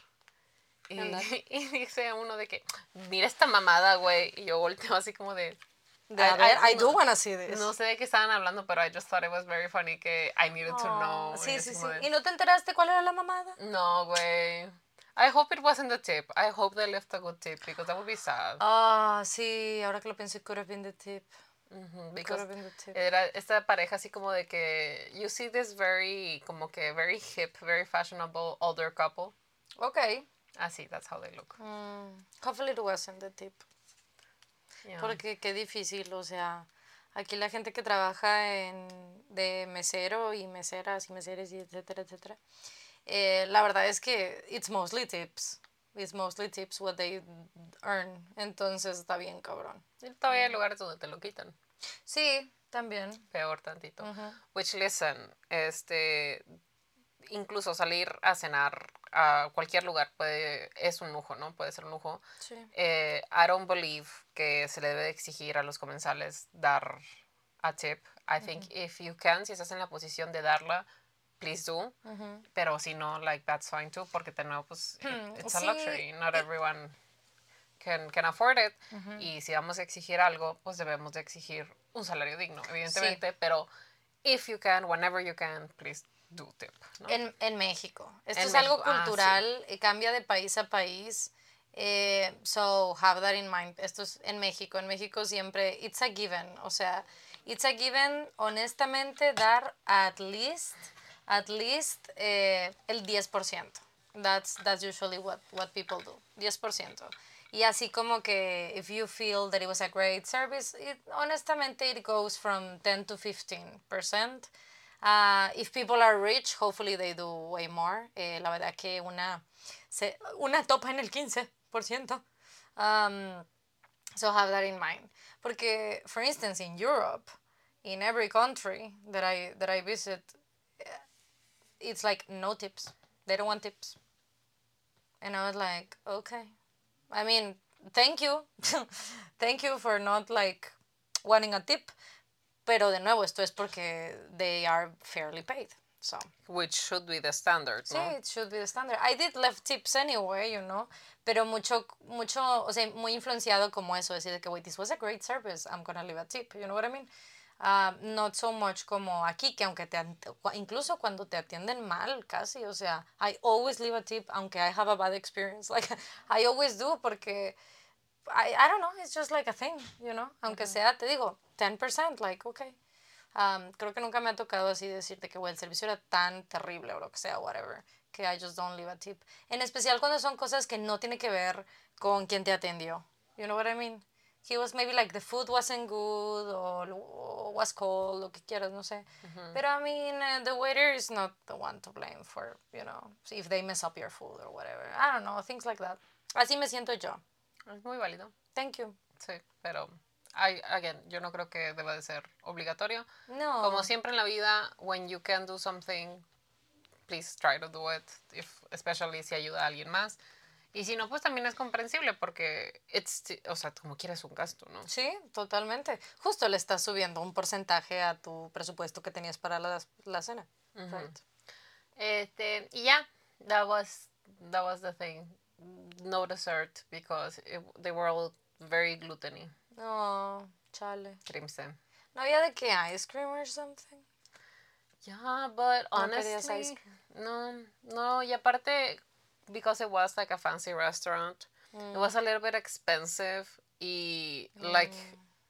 Y, y dice uno de que, mira esta mamada, güey. Y yo volteo así como de... I- I- I, do wanna see this. No sé de qué estaban hablando, pero I just thought it was very funny que I needed to Oh, know. y sí, sí, sí. de, ¿Y no te enteraste cuál era la mamada? No, güey. I hope it wasn't the tip. I hope they left a good tip because that would be sad. Ah, sí, ahora que lo pienso, it could have been the tip. Ujú, Could because have been the tip. era esta pareja así como de que you see this very como que very hip, very fashionable older couple. Ok. Así, that's how they look. Mm, hopefully it wasn't the tip. Yeah. Porque qué difícil, o sea, aquí la gente que trabaja en, de mesero y meseras y meseres y etcétera, etcétera, eh, la verdad es que it's mostly tips. It's mostly tips what they earn. Entonces está bien, cabrón. Y todavía hay lugares donde te lo quitan. Sí, también. Peor tantito. Which listen, este incluso salir a cenar a cualquier lugar puede es un lujo, ¿no? Puede ser un lujo. Sí. Eh, I don't believe que se le debe exigir a los comensales dar a tip. I think if you can, si estás en la posición de darla, please do. Pero si no, like that's fine too, porque de nuevo, pues, it- it's a sí, luxury. Not everyone can, can afford it. Y si vamos a exigir algo, pues debemos de exigir un salario digno, evidentemente. Pero if you can, whenever you can, please do tip. ¿no? En, en México. Esto En es algo México, ah, sí. cultural, eh, cambia de país a país. eh, so have that in mind. Esto es en México. En México siempre, it's a given. O sea, it's a given, honestamente, dar at least, at least eh, el 10%. That's, that's usually what, what people do. 10%. Y así como que if you feel that it was a great service, it, honestamente it goes from 10 to 15%. Uh, if people are rich, hopefully they do way more. Eh, la verdad que una, se, una topa en el 15%. Um, so have that in mind. Porque, for instance, in Europe, in every country that I, that I visit, it's like no tips. They don't want tips. And I was like, okay. I mean, thank you. thank you for not like wanting a tip. Pero de nuevo, esto es porque they are fairly paid. So. Which should be the standard, Sí, it should be the standard. I did left tips anyway, you know, pero mucho, mucho, o sea, muy influenciado como eso, decir que, wait, this was a great service, I'm gonna leave a tip, you know what I mean? Uh, not so much como aquí, que aunque te, incluso cuando te atienden mal, casi, o sea, I always leave a tip, aunque I have a bad experience, like, I always do, porque, I, I don't know, it's just like a thing, you know, aunque sea, te digo, 10%, like, okay. Um, creo que nunca me ha tocado así decirte que, el servicio era tan terrible o lo que sea, whatever, que I just don't leave a tip. En especial cuando son cosas que no tiene que ver con quien te atendió. You know what I mean? He was maybe like the food wasn't good or, was cold, lo que quieras, no sé. Pero I mean, uh, the waiter is not the one to blame for, you know, if they mess up your food or whatever. I don't know, things like that. Así me siento yo. Es muy válido. Thank you. Sí, pero I, again, yo no creo que deba de ser obligatorio. No. Como siempre en la vida, when you can do something, please try to do it, if, especially si ayuda a alguien más. Y si no, pues también es comprensible porque, it's, o sea, como quieres un gasto, ¿no? Sí, totalmente. Justo le estás subiendo un porcentaje a tu presupuesto que tenías para la, la cena. Este, y ya, that was, that was the thing. No dessert because they were all very glutteny. No, chale. Crimson. ¿No había de qué? ¿Ice cream or something? Yeah, but honestly, no, no, y aparte, because it was like a fancy restaurant, it was a little bit expensive y like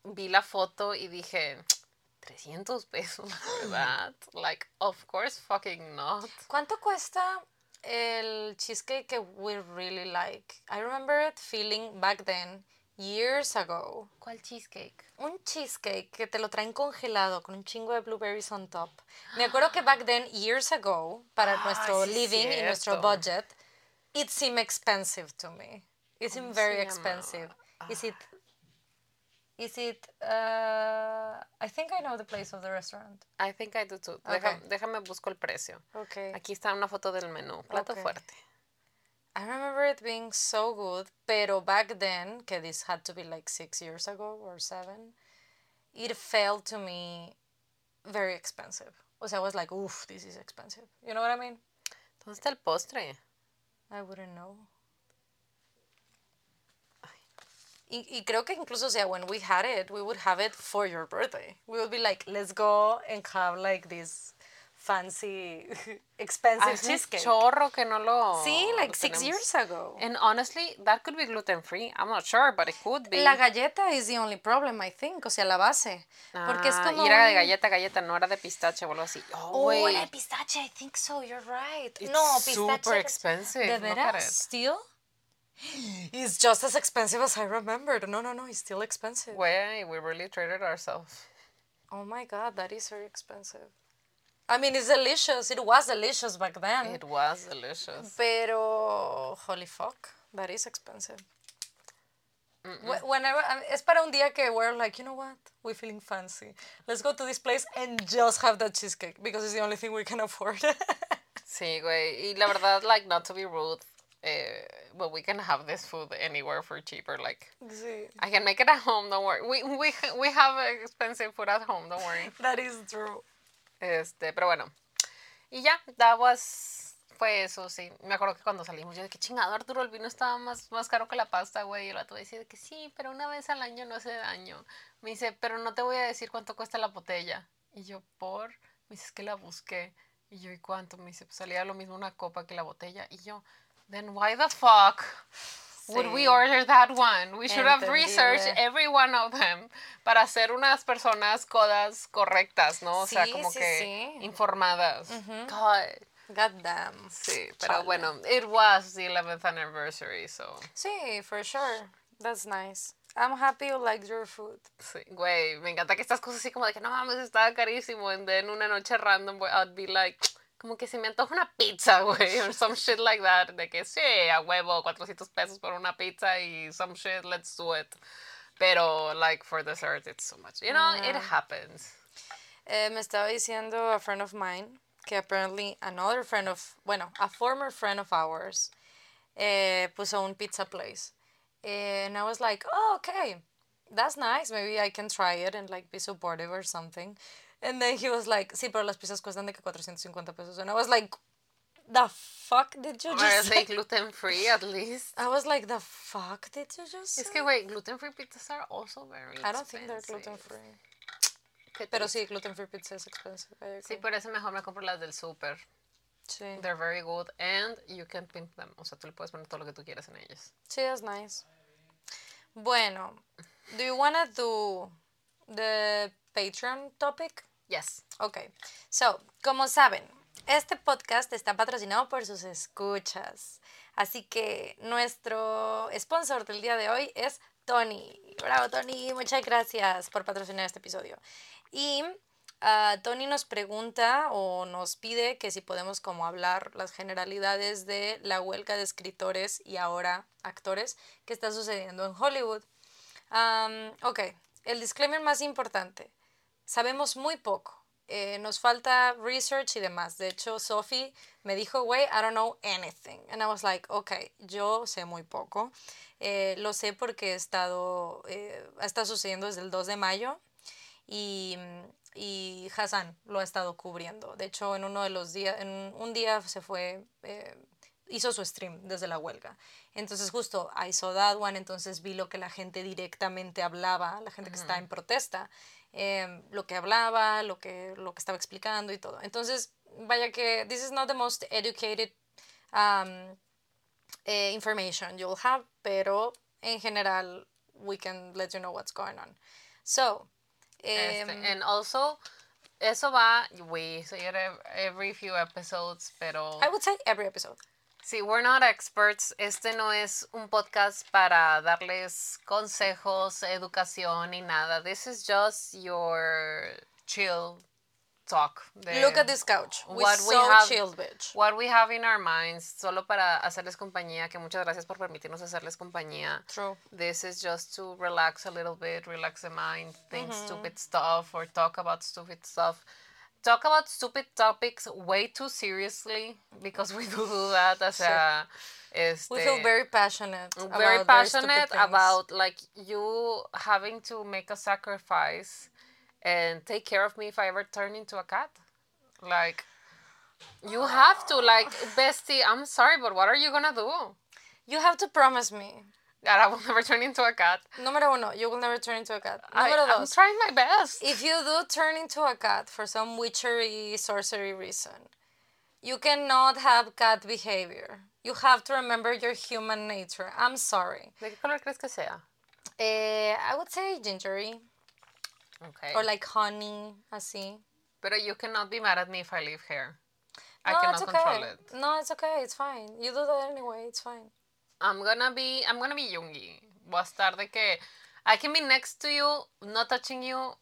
mm. vi la foto y dije, 300 pesos ¿verdad? like, of course fucking not. ¿Cuánto cuesta el cheesecake que we really like? I remember it feeling back then years ago. ¿Cuál cheesecake? Un cheesecake que te lo traen congelado con un chingo de blueberries on top. Me acuerdo que back then, years ago, para ah, nuestro living y nuestro budget, it seemed expensive to me. It seemed very expensive. Is it Is it uh, I think I know the place of the restaurant. I think I do too. Deja, Déjame, busco el precio. Okay. Aquí está una foto del menú. Plato fuerte. I remember it being so good, pero back then, que this had to be like six years ago or seven, it felt to me very expensive. O sea, I was like, oof, this is expensive. You know what I mean? ¿Dónde está el postre? I wouldn't know. Y, y creo que incluso, o sea, when we had it, we would have it for your birthday. We would be like, let's go and have like this fancy, expensive Hace cheesecake. chorro que no lo. Sí, like six years ago. And honestly, that could be gluten free. I'm not sure, but it could be. La galleta is the only problem, I think. O sea, la base. Porque es ah, como. Y era de galleta, galleta, no era de pistache o algo así. Oh, oh era de pistache, I think so. You're right. It's no, pistache. Super expensive. ¿De veras? Still? It's just as expensive as I remembered. No, no, no, it's still expensive. Wait, we really traded ourselves. Oh my god, that is very expensive. I mean, it's delicious. It was delicious back then. It was delicious. Pero, holy fuck, that is expensive. Whenever es para un día que we're like, you know what, we're feeling fancy. Let's go to this place and just have that cheesecake because it's the only thing we can afford. sí, güey. Y la verdad, like, not to be rude, eh, but we can have this food anywhere for cheaper. Like, sí. I can make it at home. Don't worry. We we we have expensive food at home. Don't worry. that is true. Este, pero bueno. Y ya, that was, fue eso, sí. Me acuerdo que cuando salimos, yo de que chingado, Arturo, el vino estaba más, más caro que la pasta, güey. Y el vato decía de que sí, pero una vez al año no hace daño. Me dice, pero no te voy a decir cuánto cuesta la botella. Y yo, por, me dice, es que la busqué. Y yo, ¿y cuánto? Me dice, pues salía lo mismo una copa que la botella. Y yo, then why the fuck? Would we order that one? We should have researched every one of them para ser unas personas codas correctas, ¿no? O sea, como que informadas. God. God damn. Sí, pero bueno, it was the 11th anniversary, so. Sí, for sure. That's nice. I'm happy you like your food. Sí, güey, me encanta que estas cosas así como de que no mames, estaba carísimo. Then una noche random, I'd be like, como que se me antoja una pizza, güey, or some shit like that, de que sí, a huevo, 400 pesos por una pizza y some shit, let's do it. Pero, like, for dessert, it's so much. You know, it happens. Eh, me estaba diciendo a friend of mine que apparently another friend of, bueno, a former friend of ours eh, puso un pizza place. And I was like, oh, okay, that's nice. Maybe I can try it and like be supportive or something. And then he was like, sí, pero las pizzas cuestan de que 450 pesos. And I was like, the fuck did you just say? gluten free at least? I was like, the fuck did you just Es say? que, wait, gluten free pizzas are also very I don't think they're gluten expensive. free. Qué Pero sí, gluten free pizza es expensive. I Sí, por eso mejor me compro las del super. Sí. They're very good and you can pimp them. O sea, tú le puedes poner todo lo que tú quieras en ellas. Sí, that's nice. Bueno, do you wanna do the Patreon topic? Yes. Ok. So, como saben, este podcast está patrocinado por sus escuchas. Así que nuestro sponsor del día de hoy es Tony. Bravo, Tony. Muchas gracias por patrocinar este episodio. Y ah, Tony nos pregunta o nos pide que si podemos como hablar las generalidades de la huelga de escritores y ahora actores que está sucediendo en Hollywood. Am, ok, el disclaimer más importante. Sabemos muy poco. Eh, nos falta research y demás. De hecho, Sophie me dijo, güey, I don't know anything. And I was like, ok, yo sé muy poco. Eh, lo sé porque he estado, eh, está sucediendo desde el 2 de mayo y, y Hassan lo ha estado cubriendo. De hecho, en uno de los días, en un día se fue, eh, hizo su stream desde la huelga. Entonces justo I saw that one, entonces vi lo que la gente directamente hablaba, la gente que está en protesta, em, lo que hablaba, lo que, lo que estaba explicando y todo. Entonces, vaya que this is not the most educated um, eh, information you'll have, pero en general we can let you know what's going on. So, Este, em, and also, eso va, we say it every few episodes, pero I would say every episode. Sí, we're not experts. Este no es un podcast para darles consejos, educación ni nada. This is just your chill talk. Look at this couch. We what we so have- chilled, bitch. What we have in our minds, solo para hacerles compañía, que muchas gracias por permitirnos hacerles compañía. True. This is just to relax a little bit, relax the mind, think Mm-hmm. stupid stuff or talk about stupid stuff. Talk about stupid topics way too seriously because we do that as a este, We feel very passionate. very about passionate things. about like you having to make a sacrifice and take care of me if I ever turn into a cat. Like you have to like bestie, I'm sorry, but what are you gonna do? You have to promise me. That I will never turn into a cat. Número uno, you will never turn into a cat. I, Número I'm dos, trying my best. if you do turn into a cat for some witchery, sorcery reason, you cannot have cat behavior. You have to remember your human nature. I'm sorry. ¿De qué color crees que sea? Eh, I would say gingery Okay. or like honey, así. Pero you cannot be mad at me if I leave hair. I no, cannot it's okay. control it. No, it's okay. It's fine. You do that anyway. It's fine. I'm gonna be I'm gonna be Jungi. Voy a estar de que I can be next to you, not touching you,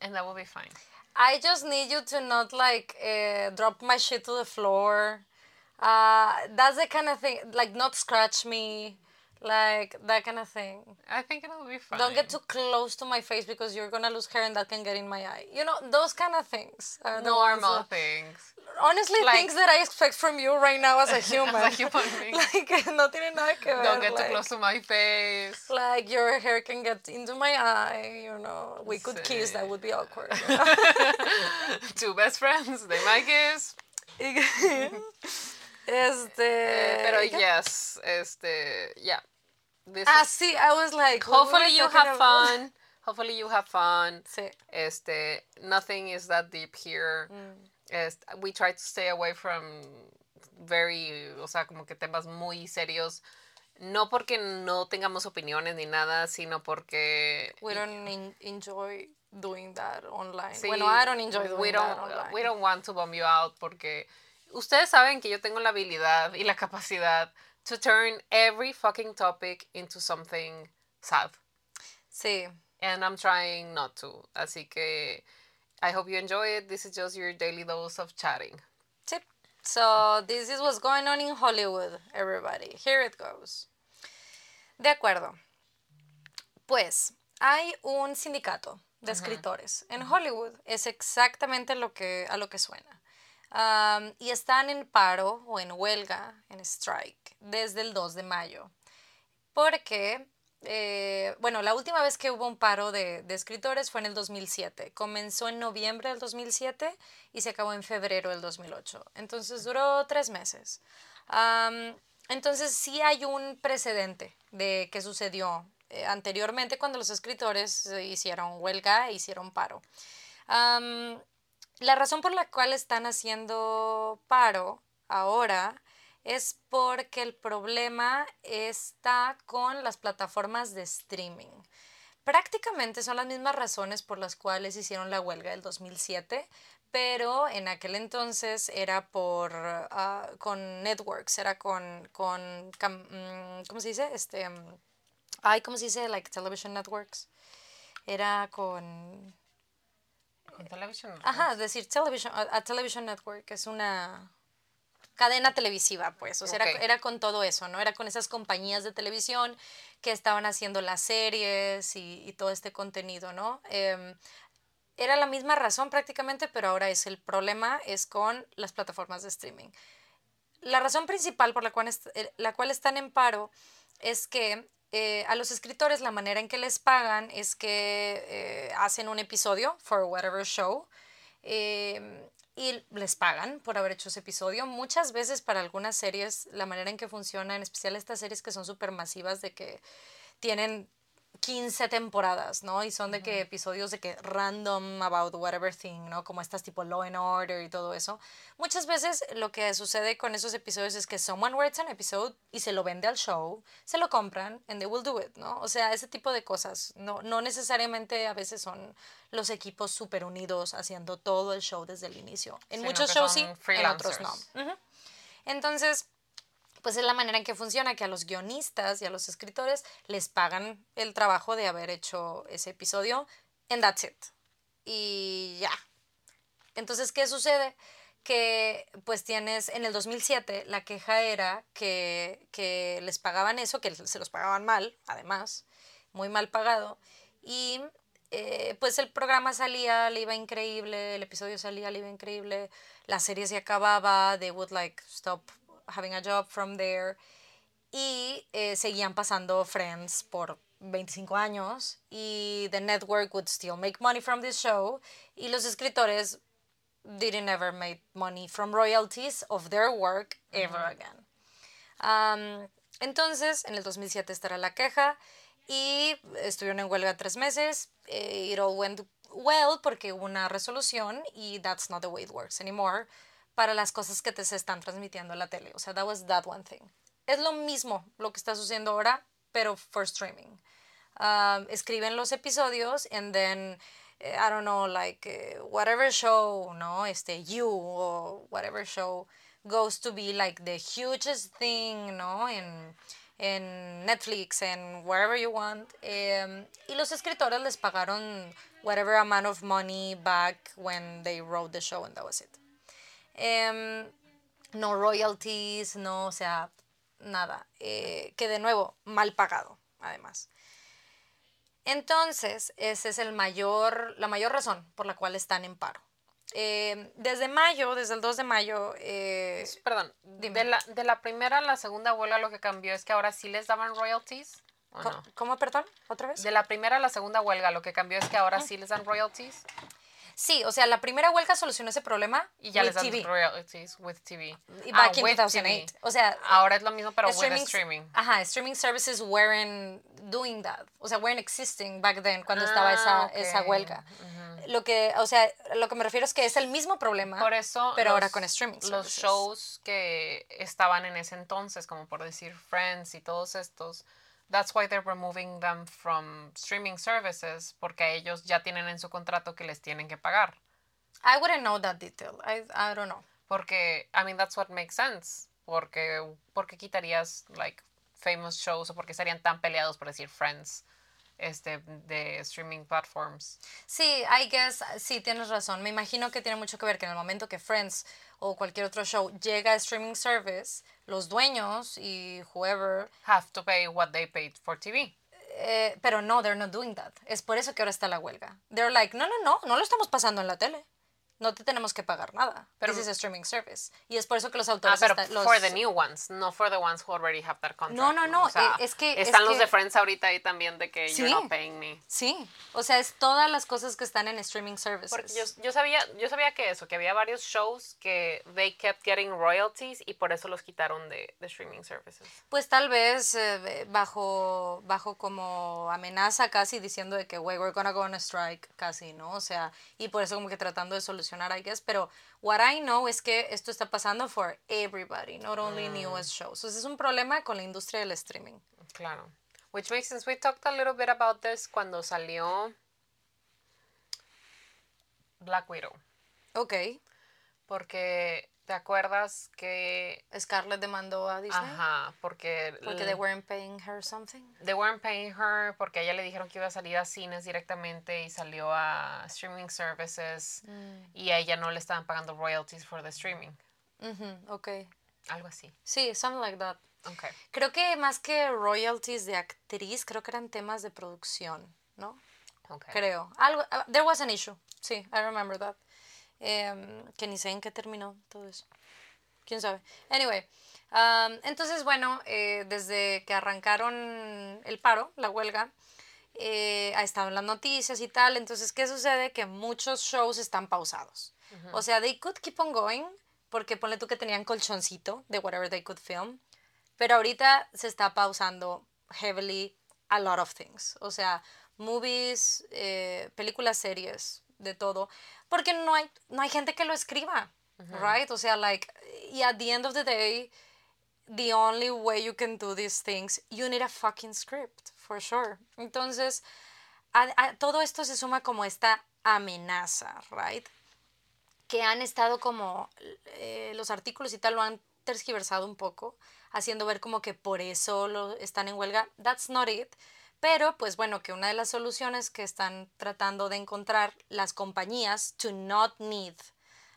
and that will be fine. I just need you to not like uh, drop my shit to the floor. Uh, that's the kind of thing, like not scratch me, like that kind of thing. I think it'll be fine. Don't get too close to my face because you're gonna lose hair and that can get in my eye. You know, those kind of things are normal that- things. honestly, like- things that I expect from you right now as a human. As a human being. like, no tiene nada que ver. Don't get too close to my face. Like, your hair can get into my eye, you know. We could kiss, that would be awkward. Two best friends, they might kiss. este. Eh, pero yes, este, yeah. This Ah, is- sí, I was like. hopefully you have about? fun. Hopefully you have fun. Sí. Este, nothing is that deep here. Mm. Est- we try to stay away from very, o sea, como que temas muy serios. No porque no tengamos opiniones ni nada, sino porque We don't en- enjoy doing that online. sí, bueno, I don't enjoy doing we that don't, online. we don't want to bomb you out porque ustedes saben que yo tengo la habilidad y la capacidad to turn every fucking topic into something sad. Sí. And I'm trying not to. Así que I hope you enjoy it. This is just your daily dose of chatting. Sí. So, this is what's going on in Hollywood, everybody. Here it goes. De acuerdo. Pues, hay un sindicato de escritores en Hollywood. Es exactamente lo que, a lo que suena. Y están en paro o en huelga, en strike, desde el 2 de mayo. Porque, eh, bueno, la última vez que hubo un paro de, escritores fue en el 2007. Comenzó en noviembre del 2007 y se acabó en febrero del 2008. Entonces duró tres meses. entonces sí hay un precedente de que sucedió eh, anteriormente cuando los escritores hicieron huelga e hicieron paro. La razón por la cual están haciendo paro ahora es porque el problema está con las plataformas de streaming. Prácticamente son las mismas razones por las cuales hicieron la huelga del 2007, pero en aquel entonces era por ah, con networks, era con, con mm, ¿cómo se dice? Este, mm, ay, ¿cómo se dice? Like television networks. Era con con television. Ajá, es decir, television, a television network es una cadena televisiva, pues, o sea, era, era, con todo eso, ¿no? Era con esas compañías de televisión que estaban haciendo las series y, todo este contenido, ¿no? Em, era la misma razón prácticamente, pero ahora es el problema, es con las plataformas de streaming. La razón principal por la cual, eh, la cual están en paro es que eh, a los escritores la manera en que les pagan es que eh, hacen un episodio for whatever show em, y les pagan por haber hecho ese episodio. Muchas veces para algunas series, la manera en que funciona, en especial estas series que son súper masivas, de que tienen 15 temporadas, ¿no? Y son de que episodios de que random about whatever thing, ¿no? Como estas tipo Law and Order y todo eso. Muchas veces lo que sucede con esos episodios es que someone writes an episode y se lo vende al show, se lo compran and they will do it, ¿no? O sea, ese tipo de cosas. No, no necesariamente a veces son los equipos súper unidos haciendo todo el show desde el inicio. En muchos shows sí, en otros no. Entonces, pues es la manera en que funciona, que a los guionistas y a los escritores les pagan el trabajo de haber hecho ese episodio, and that's it. Y ya. Entonces, ¿qué sucede? Que pues tienes, en el 2007 la queja era que, que les pagaban eso, que se los pagaban mal, además, muy mal pagado, y eh, pues el programa salía, le iba increíble, el episodio salía, le iba increíble, la serie se acababa, they would like stop having a job from there. Y eh, seguían pasando Friends por 25 años y the network would still make money from this show y los escritores didn't ever make money from royalties of their work ever again. Um, entonces, en el 2007 estará la queja y estuvieron en huelga tres meses. Eh, it all went well porque hubo una resolución y that's not the way it works anymore para las cosas que te se están transmitiendo en la tele. O sea, that was that one thing. Es lo mismo lo que está sucediendo ahora, pero for streaming. Um, escriben los episodios and then, eh, I don't know, like, uh, whatever show, ¿no? Este, You o whatever show goes to be like the hugest thing, ¿no? En, en Netflix, en wherever you want. Um, y los escritores les pagaron whatever amount of money back when they wrote the show and that was it. Em, no royalties, no, o sea, nada. Eh, que de nuevo, mal pagado, además. Entonces, esa es el mayor, la mayor razón por la cual están en paro. Em, desde mayo, desde el 2 de mayo... Eh, perdón, de la, de la, primera a la segunda huelga lo que cambió es que ahora sí les daban royalties. ¿Cómo, perdón? ¿Otra vez? De la primera a la segunda huelga lo que cambió es que ahora sí les dan royalties. Sí, o sea, la primera huelga solucionó ese problema y ya les dan royalties with TV. Back ah, in 2008. O sea, ahora es lo mismo pero with streaming. Ajá, streaming services weren't doing that. O sea, weren't existing back then cuando estaba esa, ah, esa huelga. Lo que, o sea, lo que me refiero es que es el mismo problema, por eso pero ahora con streaming Los shows que estaban en ese entonces, como por decir Friends y todos estos, That's why they're removing them from streaming services, porque ellos ya tienen en su contrato que les tienen que pagar. I wouldn't know that detail. I, I don't know. Porque, I mean, that's what makes sense. Porque, porque quitarías, like, famous shows o porque serían tan peleados por decir Friends este, de streaming platforms. Sí, I guess, sí, tienes razón. Me imagino que tiene mucho que ver que en el momento que Friends o cualquier otro show llega a streaming service, los dueños y whoever have to pay what they paid for TV. Eh, pero no, they're not doing that. Es por eso que ahora está la huelga. They're like, no, no, no, no lo estamos pasando en la tele. No te tenemos que pagar nada. Pero- This is a streaming service. Y es por eso que los Ah, autores pero están- los- for the new ones, no for the ones who already have that contract. No, no, no, O sea, eh, es que- es están los que- de Friends ahorita ahí también de que Sí. you're not paying me. Sí, o sea, es todas las cosas que están en streaming services. Porque yo, yo sabía, yo sabía que eso, que había varios shows que they kept getting royalties y por eso los quitaron de, de streaming services. Pues tal vez eh, bajo, bajo como amenaza casi diciendo de que, güey, we're gonna go on a strike, casi, ¿no? O sea, y por eso como que tratando de solucionar, I guess, pero what I know es que esto está pasando for everybody, not only Mm. newest shows. O sea, es un problema con la industria del streaming. Claro. Which makes sense. We talked a little bit about this cuando salió Black Widow. Ok, Porque, ¿te acuerdas que... Scarlett demandó a Disney Ajá, porque... porque they weren't paying her something. They weren't paying her porque a ella le dijeron que iba a salir a cines directamente y salió a streaming services y a ella no le estaban pagando royalties for the streaming. Ujú, ok, Algo así. sí, something like that. Okay. Creo que más que royalties de actriz, creo que eran temas de producción, ¿no? Okay. Creo. Algo, ah, there was an issue. Sí, I remember that. Em, que ni sé en qué terminó todo eso. ¿Quién sabe? Anyway. um, entonces, bueno, eh, desde que arrancaron el paro, la huelga, eh, ha estado en las noticias y tal. Entonces, ¿qué sucede? Que muchos shows están pausados. O sea, they could keep on going, porque ponle tú que tenían colchoncito de whatever they could film. Pero ahorita se está pausando heavily a lot of things. O sea, movies, eh, películas, series, de todo. Porque no hay, no hay gente que lo escriba, right? O sea, like, y at the end of the day, the only way you can do these things, you need a fucking script, for sure. Entonces, a- a- todo esto se suma como esta amenaza, right? que han estado como eh, los artículos y tal lo han tergiversado un poco, haciendo ver como que por eso lo están en huelga. That's not it. Pero pues bueno, que una de las soluciones que están tratando de encontrar las compañías to not need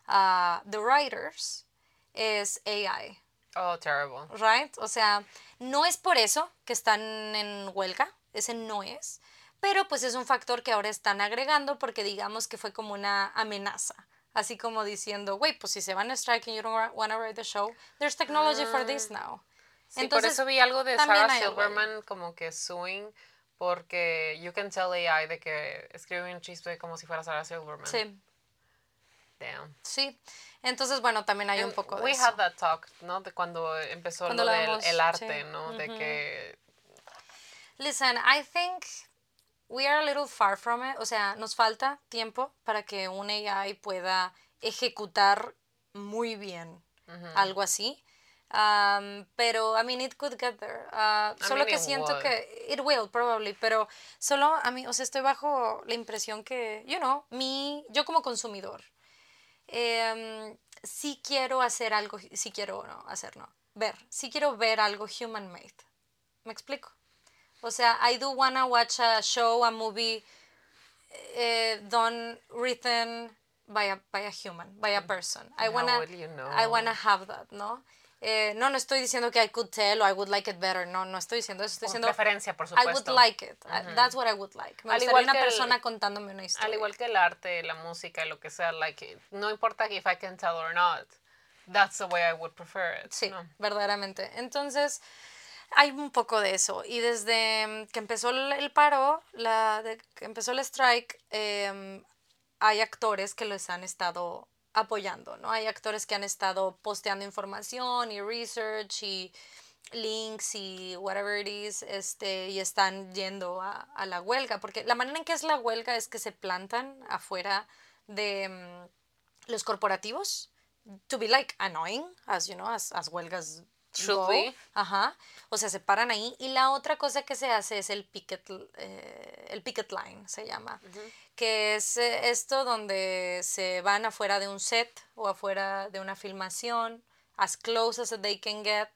uh, the writers es AI, Oh, terrible. right? O sea, no es por eso que están en huelga, ese no es, pero pues es un factor que ahora están agregando porque digamos que fue como una amenaza. Así como diciendo, güey, pues si se van a strike and you don't want to write the show, there's technology for this now. Sí, por eso vi algo de Sarah. Silverman como que suing porque you can tell AI de que escribe un chiste como si fuera Sarah Silverman. Sí, Damn. sí. Entonces, bueno, también hay un poco de we eso. had that talk, ¿no? De cuando empezó Cuando lo del el arte, sí. ¿no? De que Listen, I think we are a little far from it. O sea, nos falta tiempo para que un AI pueda ejecutar muy bien algo así. Um, pero, I mean, it could get there. Uh, I solo que it siento que it will, probably. Pero solo, a mí, o sea, estoy bajo la impresión que, you know, mi, yo como consumidor, em, sí quiero hacer algo, sí quiero, no, hacer, no, ver, sí quiero ver algo human made. ¿Me explico? O sea, I do wanna watch a show, a movie eh, done, written by a, by a human, by a person. I wanna, I wanna have that, ¿no? Eh, no, no estoy diciendo que I could tell o I would like it better. No, no estoy diciendo eso. Estoy diciendo preferencia, por I would supuesto. like it. I- That's what I would like. Me Al gustaría igual una el- persona contándome una historia. al igual que el arte, la música, lo que sea, like no importa if I can tell or not. That's the way I would prefer it. Sí, ¿no? verdaderamente. Entonces, hay un poco de eso. Y desde mm, que empezó el, paro, la, de que empezó el strike, em, hay actores que los han estado apoyando, ¿no? Hay actores que han estado posteando información y research y links y whatever it is, este, y están yendo a, a la huelga, porque la manera en que es la huelga es que se plantan afuera de mm, los corporativos to be like annoying, as you know, as, as huelgas Should go. be. Ajá. O sea, se paran ahí. Y la otra cosa que se hace es el picket, eh, el picket line, se llama. Que es eh, esto donde se van afuera de un set o afuera de una filmación, as close as they can get,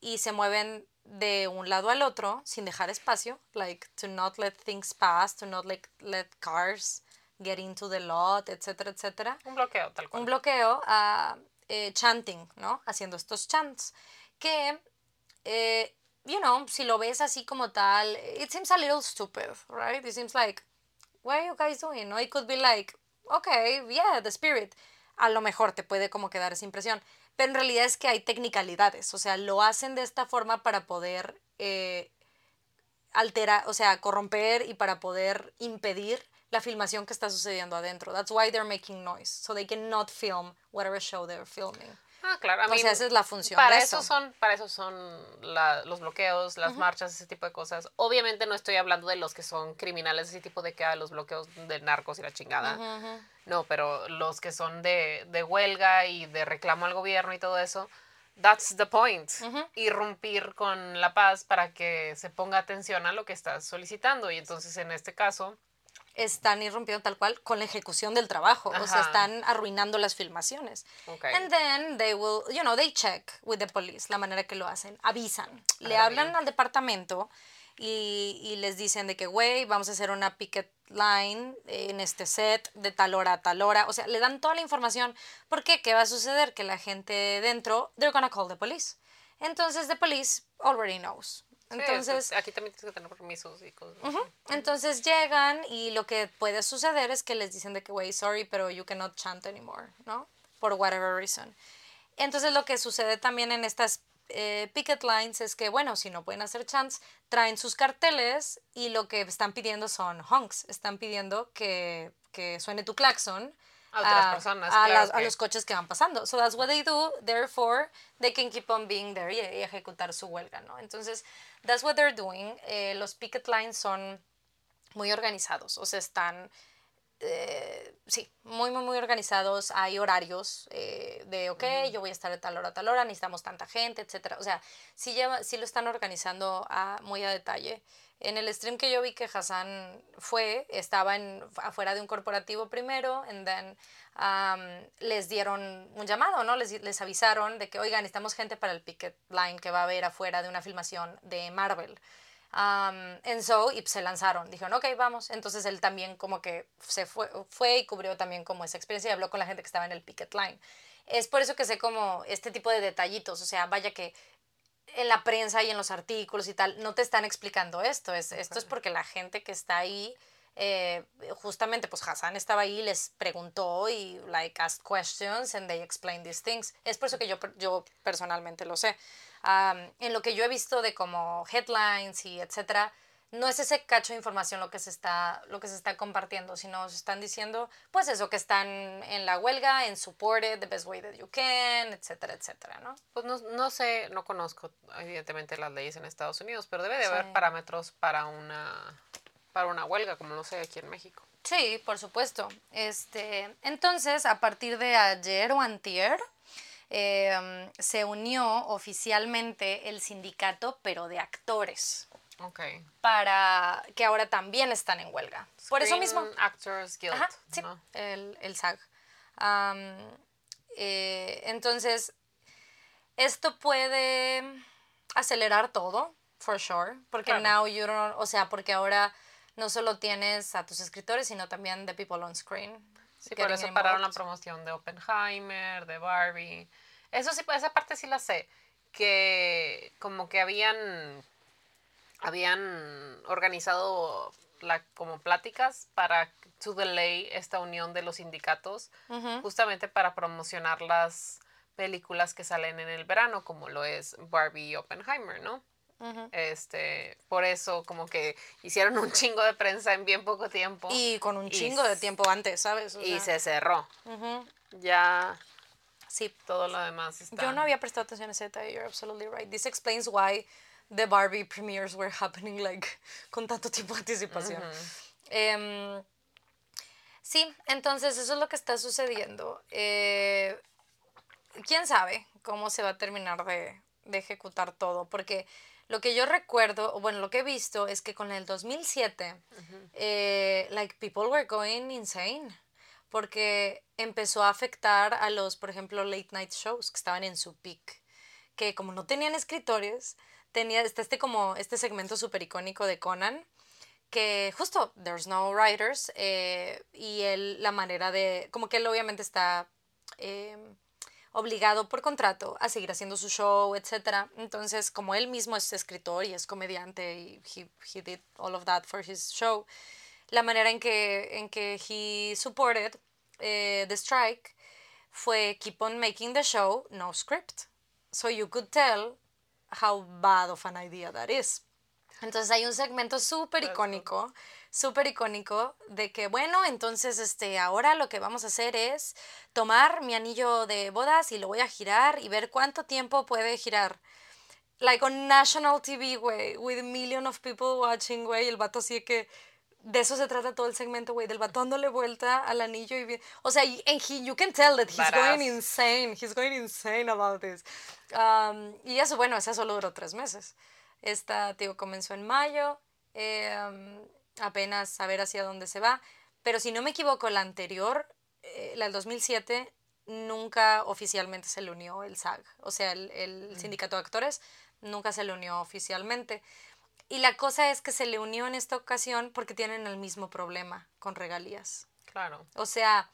y se mueven de un lado al otro sin dejar espacio, like to not let things pass, to not like, let cars get into the lot, etcétera, etcétera Un bloqueo, tal cual. un bloqueo a eh, chanting, ¿no? Haciendo estos chants. Que, eh, you know, si lo ves así como tal, it seems a little stupid, right? It seems like, what are you guys doing? No, it could be like, ok, yeah, the spirit. A lo mejor te puede como quedar esa impresión. Pero en realidad es que hay technicalidades, o sea, lo hacen de esta forma para poder eh, alterar, o sea, corromper y para poder impedir la filmación que está sucediendo adentro. That's why they're making noise, so they cannot film whatever show they're filming. Ah, claro. o sea, esa es la función. Para de eso. son, para eso son los bloqueos, las marchas, ese tipo de cosas. Obviamente no estoy hablando de los que son criminales, ese tipo de que los bloqueos de narcos y la chingada. No, pero los que son de, de, huelga y de reclamo al gobierno y todo eso. That's the point. Irrumpir con la paz para que se ponga atención a lo que estás solicitando. Y entonces en este caso están irrumpiendo tal cual con la ejecución del trabajo, o sea, están arruinando las filmaciones. Okay. And then they will, you know, they check with the police, la manera que lo hacen, avisan, le hablan al departamento y, y, les dicen de que, güey, vamos a hacer una picket line en este set de tal hora a tal hora, o sea, le dan toda la información, ¿por qué? ¿Qué va a suceder? Que la gente dentro, they're gonna call the police. Entonces, the police already knows. Entonces, aquí también tienes que tener permisos y cosas. Entonces llegan y lo que puede suceder es que les dicen de que, wey, sorry, pero you cannot chant anymore, ¿no? Por whatever reason. Entonces lo que sucede también en estas eh, picket lines es que, bueno, si no pueden hacer chants, traen sus carteles y lo que están pidiendo son honks. Están pidiendo que, que suene tu claxon a otras personas. A, los coches que van pasando. So that's what they do. Therefore, they can keep on being there y, ejecutar su huelga, ¿no? Entonces, that's what they're doing. Eh, los picket lines son muy organizados. O sea, están. Eh, sí, muy, muy, muy organizados. Hay horarios eh, de, ok, yo voy a estar de tal hora a tal hora, necesitamos tanta gente, etc. O sea, sí, lleva, sí lo están organizando a, muy a detalle. En el stream que yo vi que Hassan fue, estaba en, afuera de un corporativo primero, and then um, les dieron un llamado, ¿no? Les, les avisaron de que, oigan, necesitamos gente para el picket line que va a haber afuera de una filmación de Marvel. Um, en so, y se lanzaron, dijeron, ok, vamos. Entonces él también como que se fue, fue y cubrió también como esa experiencia y habló con la gente que estaba en el picket line. Es por eso que sé como este tipo de detallitos, o sea, vaya que en la prensa y en los artículos y tal, no te están explicando esto. Es, Esto es porque la gente que está ahí, eh, justamente, pues Hassan estaba ahí, les preguntó y, like, asked questions and they explained these things. Es por eso que yo, yo personalmente lo sé. en lo que yo he visto de como headlines y etcétera, no es ese cacho de información lo que se está, lo que se está compartiendo, sino se están diciendo, pues eso, que están en la huelga, en supported, the best way that you can, etcétera, etcétera, ¿no? Pues no, no sé, no conozco evidentemente las leyes en Estados Unidos, pero debe de haber parámetros para una, para una huelga, como lo sé aquí en México. Sí, por supuesto. Este, entonces, a partir de ayer o antier, em, se unió oficialmente el sindicato, pero de actores. Okay. Para que ahora también están en huelga. Por eso mismo. Actors Guild. sí, el, el, SAG. Eh, entonces, esto puede acelerar todo, for sure. Porque now you don't, o sea, porque ahora no solo tienes a tus escritores, sino también the people on screen. Sí, por eso pararon la promoción de Oppenheimer, de Barbie. Eso sí, esa parte sí la sé. Que como que habían habían organizado la, como pláticas para to delay esta unión de los sindicatos, justamente para promocionar las películas que salen en el verano, como lo es Barbie y Oppenheimer, ¿no? Este, por eso como que hicieron un chingo de prensa en bien poco tiempo. Y con un chingo de tiempo antes, ¿sabes? y se cerró. Ya sí, todo lo demás está. Yo no había prestado atención a ese detalle, you're absolutely right. This explains why the Barbie premieres were happening like con tanto tiempo de anticipación. Em, sí, entonces eso es lo que está sucediendo. Eh, ¿Quién sabe cómo se va a terminar de, de, ejecutar todo? Porque lo que yo recuerdo, bueno, lo que he visto es que con el 2007, eh, like people were going insane porque empezó a afectar a los, por ejemplo, late night shows que estaban en su peak, que como no tenían escritores, tenía este como este segmento súper icónico de Conan que justo there's no writers eh, y él la manera de como que él obviamente está em, obligado por contrato a seguir haciendo su show etc entonces como él mismo es escritor y es comediante y he, he did all of that for his show la manera en que en que he supported eh, the strike fue keep on making the show, no script. So you could tell how bad of an idea that is. Entonces hay un segmento súper icónico, súper icónico, de que, bueno, entonces este, ahora lo que vamos a hacer es tomar mi anillo de bodas y lo voy a girar y ver cuánto tiempo puede girar. Like on national TV, güey, with a million of people watching, güey, el vato así que de eso se trata todo el segmento, güey, del vato dándole vuelta al anillo y bien, o sea, and he, you can tell that he's going insane, he's going insane about this. Um, y eso, bueno, esa solo duró tres meses. Esta, digo, comenzó en mayo, em, apenas a ver hacia dónde se va, pero si no me equivoco, la anterior, eh, la del 2007, nunca oficialmente se le unió el SAG, o sea, el, el mm. sindicato de actores nunca se le unió oficialmente. Y la cosa es que se le unió en esta ocasión porque tienen el mismo problema con regalías. Claro. O sea,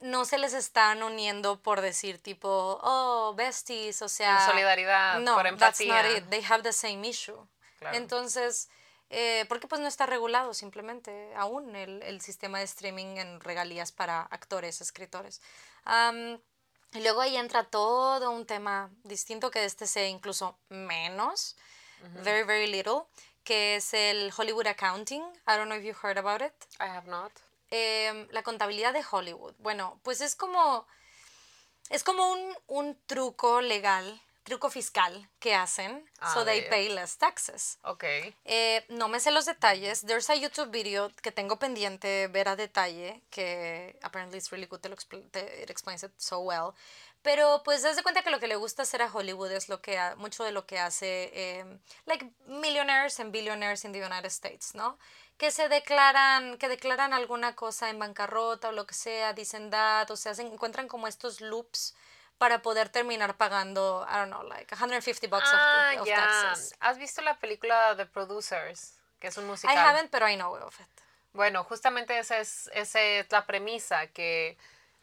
no se les están uniendo por decir tipo, oh, besties, o sea... solidaridad, no, por empatía. That's not it. They have the same issue. Entonces, eh, porque pues no está regulado simplemente aún el, el, sistema de streaming en regalías para actores, escritores. y luego ahí entra todo un tema distinto que este sea incluso menos, very, very little, que es el Hollywood Accounting. I don't know if you heard about it. I have not. Em, la contabilidad de Hollywood. Bueno, pues es como, es como un, un truco legal, truco fiscal que hacen, ah, so they pay less taxes. Ok. Eh, no me sé los detalles. There's a YouTube video que tengo pendiente ver a detalle, que apparently it's really good, it explains it so well. Pero pues das de cuenta que lo que le gusta hacer a Hollywood es lo que mucho de lo que hace eh, like millionaires and billionaires in the United States, ¿no? que se declaran, que declaran alguna cosa en bancarrota o lo que sea, dicen that, o sea, se encuentran como estos loops para poder terminar pagando, I don't know, like 150 bucks ah, of, taxes. ¿Has visto la película The Producers? Que es un musical. I haven't, pero I know of it. Bueno, justamente esa es, esa es la premisa, que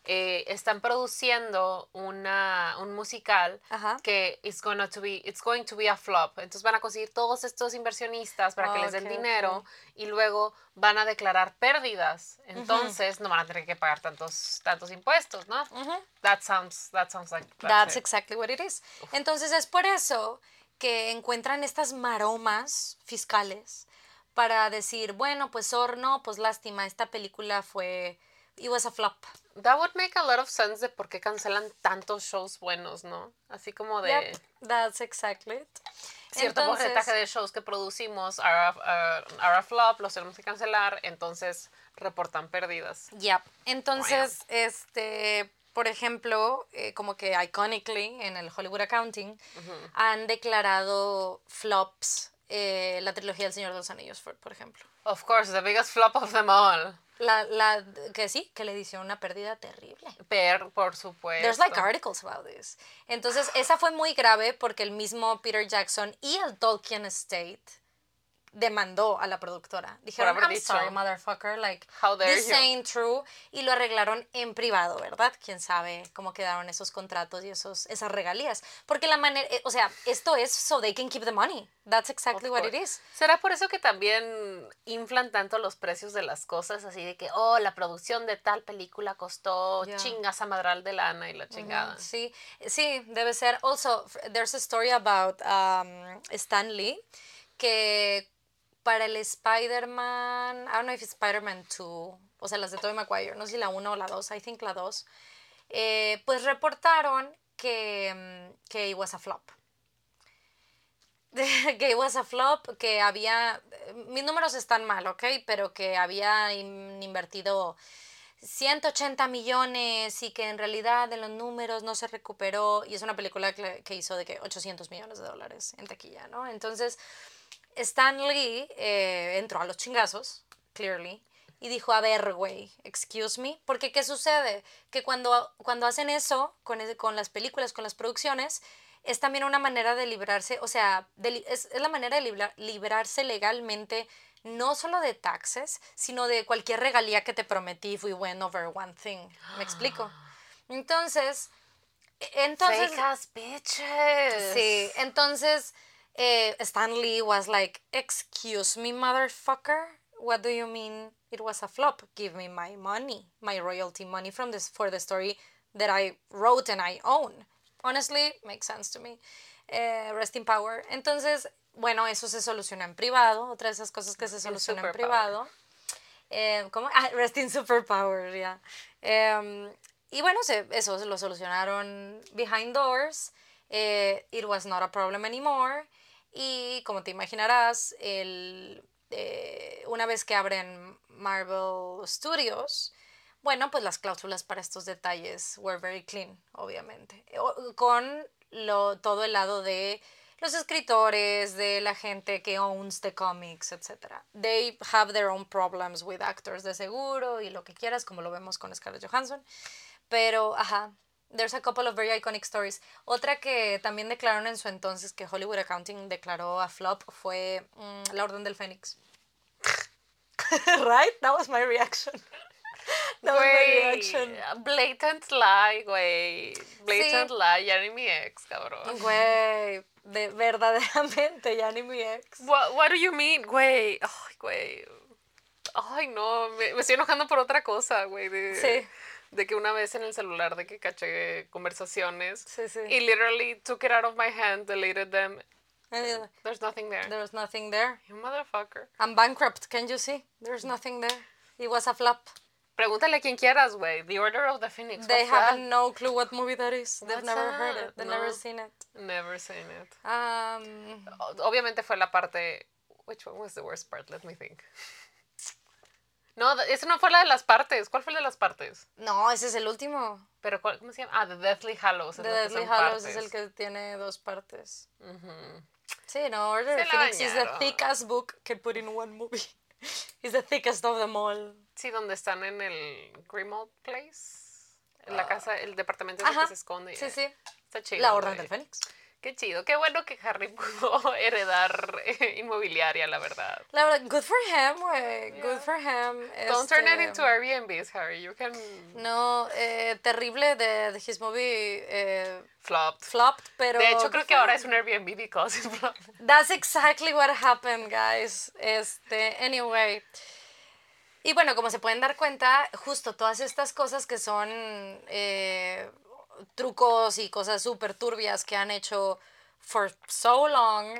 eh, están produciendo una, un musical que it's, gonna to be, it's going to be a flop. Entonces van a conseguir todos estos inversionistas para que les den dinero y luego van a declarar pérdidas. Entonces no van a tener que pagar tantos, tantos impuestos, ¿no? That sounds, that sounds like that's, exactly what it is. Entonces es por eso que encuentran estas maromas fiscales para decir, bueno, pues horno, pues lástima, esta película fue it was a flop. That would make a lot of sense de por qué cancelan tantos shows buenos, ¿no? Así como de... Yep, that's exactly it. Cierto porcentaje de shows que producimos are a, flop, los tenemos que cancelar, entonces reportan pérdidas. Yep. Entonces, este, por ejemplo, eh, como que iconically en el Hollywood Accounting han declarado flops eh, la trilogía del Señor de los Anillos, por, por ejemplo. Of course, the biggest flop of them all. La, la, que sí, que le hicieron una pérdida terrible. Per, por supuesto. There's like articles about this. Entonces, esa fue muy grave porque el mismo Peter Jackson y el Tolkien Estate demandó a la productora. Dijeron, I'm sorry, motherfucker, like, How this ain't true. Y lo arreglaron en privado, ¿verdad? Quién sabe cómo quedaron esos contratos y esos, esas regalías. Porque la manera, eh, o sea, esto es so they can keep the money. That's exactly what it is. ¿Será por eso que también inflan tanto los precios de las cosas? Así de que, oh, la producción de tal película costó chingas a madral de lana y la chingada. Sí, sí, debe ser. Also, there's a story about um, Stan Lee que para el Spider-Man, I don't know if it's Spider-Man 2, o sea, las de Tobey Maguire, no sé si la 1 o la 2, I think la 2, eh, pues reportaron que, mm, que it was a flop. que it was a flop, que había, mis números están mal, ¿ok? Pero que había invertido 180 millones y que en realidad en los números no se recuperó y es una película que, que hizo de que 800 millones de dólares en taquilla, ¿no? Entonces, Stan Lee eh, entró a los chingazos, clearly, y dijo, a ver, güey, excuse me, porque ¿qué sucede? Que cuando, cuando hacen eso con, con las películas, con las producciones, es también una manera de librarse, o sea, es, la manera de librarse legalmente no solo de taxes, sino de cualquier regalía que te prometí if we went over one thing. ¿Me explico? Entonces, entonces... Fake bitches. Sí, entonces eh, Stan Lee was like, excuse me, motherfucker, what do you mean it was a flop? Give me my money, my royalty money from this for the story that I wrote and I own. Honestly, makes sense to me. Eh, rest in power. Entonces, bueno, eso se soluciona en privado. Otra de esas cosas que se soluciona en privado. Eh, ¿Cómo? Ah, rest in superpower, ya. Em, y bueno, se, eso lo solucionaron behind doors. Eh, it was not a problem anymore. Y como te imaginarás, el, eh, una vez que abren Marvel Studios, bueno, pues las cláusulas para estos detalles were very clean, obviamente. Con lo, todo el lado de los escritores, de la gente que owns the comics, etc. They have their own problems with actors de seguro y lo que quieras, como lo vemos con Scarlett Johansson. Pero, ajá, there's a couple of very iconic stories. Otra que también declararon en su entonces que Hollywood Accounting declaró a flop fue mm, La Orden del Fénix. right? That was my reaction. That was my reaction. Blatant lie, güey. Blatant lie, ya ni mi ex, cabrón. Güey, de, verdaderamente, ya ni mi ex. What, what do you mean, güey? Ay, güey. Ay, no, me, me, estoy enojando por otra cosa, güey. sí de que una vez en el celular de que caché conversaciones sí, sí. y literally took it out of my hand, deleted them. There's nothing there. There's nothing there. You motherfucker. I'm bankrupt, can you see? There's nothing there. It was a flop. Pregúntale a quien quieras, güey. The Order of the Phoenix. They have no clue what movie that is. They've never heard it. They've never seen it. Never seen it. Um, Obviamente fue la parte. Which one was the worst part? Let me think. No, ese no fue la de las partes. ¿Cuál fue el de las partes? No, ese es el último. Pero ¿cómo se llama? Ah, The Deathly Hallows. The Deathly Hallows es el que tiene dos partes. Sí, no, Order of Phoenix is the thickest book can put in one movie. It's the thickest of them all. Sí, donde están en el Grimald Place. En la ah. casa, el departamento en que se esconde. Sí, sí. Está chido. La Orden del Fénix. Qué chido, qué bueno que Harry pudo heredar eh, inmobiliaria, la verdad. La verdad, good for him, güey. Good for him. Don't turn it into Airbnbs, Harry. You can. No, eh, terrible de, his movie. Eh, flopped. Flopped, pero. De hecho, creo que ahora es un Airbnb because it's flopped. That's exactly what happened, guys. Este, anyway. Y bueno, como se pueden dar cuenta, justo todas estas cosas que son eh, trucos y cosas súper turbias que han hecho for so long,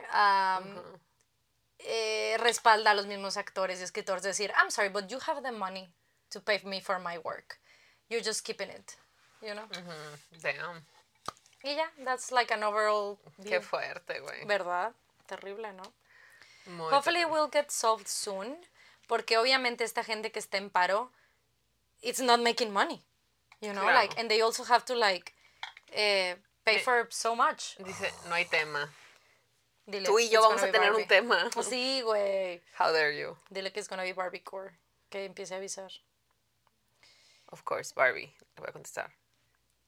eh, respalda a los mismos actores y escritores decir, I'm sorry, but you have the money to pay me for my work. You're just keeping it, you know? Damn. Y ya, that's like an overall Qué fuerte, güey. ¿Verdad? Terrible, ¿no? Hopefully it will get solved soon, porque obviamente esta gente que está en paro, it's not making money. You know, like, and they also have to like eh, pay for so much. Dice, no hay tema. Dile, Tú y yo vamos a tener un tema. Oh, sí, güey. How dare you? Dile que es gonna be Barbie Core. Que empiece a avisar. Of course, Barbie. Le voy a contestar.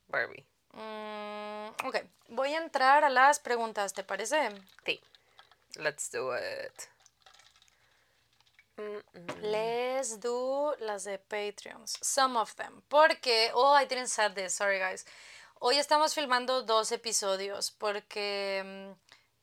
Barbie. Mm, ok. Voy a entrar a las preguntas, ¿te parece? Sí. Let's do it. Let's do las de Patreons. Some of them. Porque, oh, I didn't say this. Sorry, guys. Hoy estamos filmando dos episodios porque mm,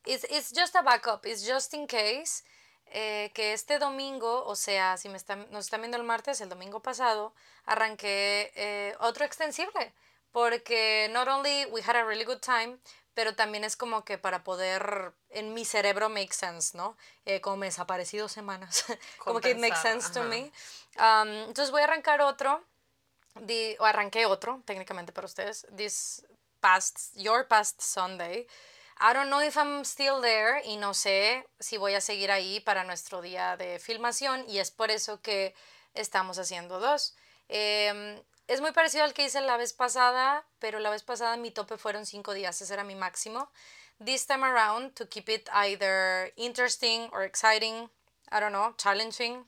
it's, just a backup, it's just in case eh, que este domingo, o sea, si me están, nos están viendo el martes, el domingo pasado, arranqué eh, otro extensible porque not only we had a really good time, pero también es como que para poder en mi cerebro make sense, ¿no? Eh, como me desaparecido semanas, como que it makes sense to me. Um, entonces voy a arrancar otro the, o arranqué otro, técnicamente para ustedes, this past, your past Sunday. I don't know if I'm still there y no sé si voy a seguir ahí para nuestro día de filmación y es por eso que estamos haciendo dos. Em, es muy parecido al que hice la vez pasada, pero la vez pasada mi tope fueron cinco días, ese era mi máximo. This time around, to keep it either interesting or exciting, I don't know, challenging,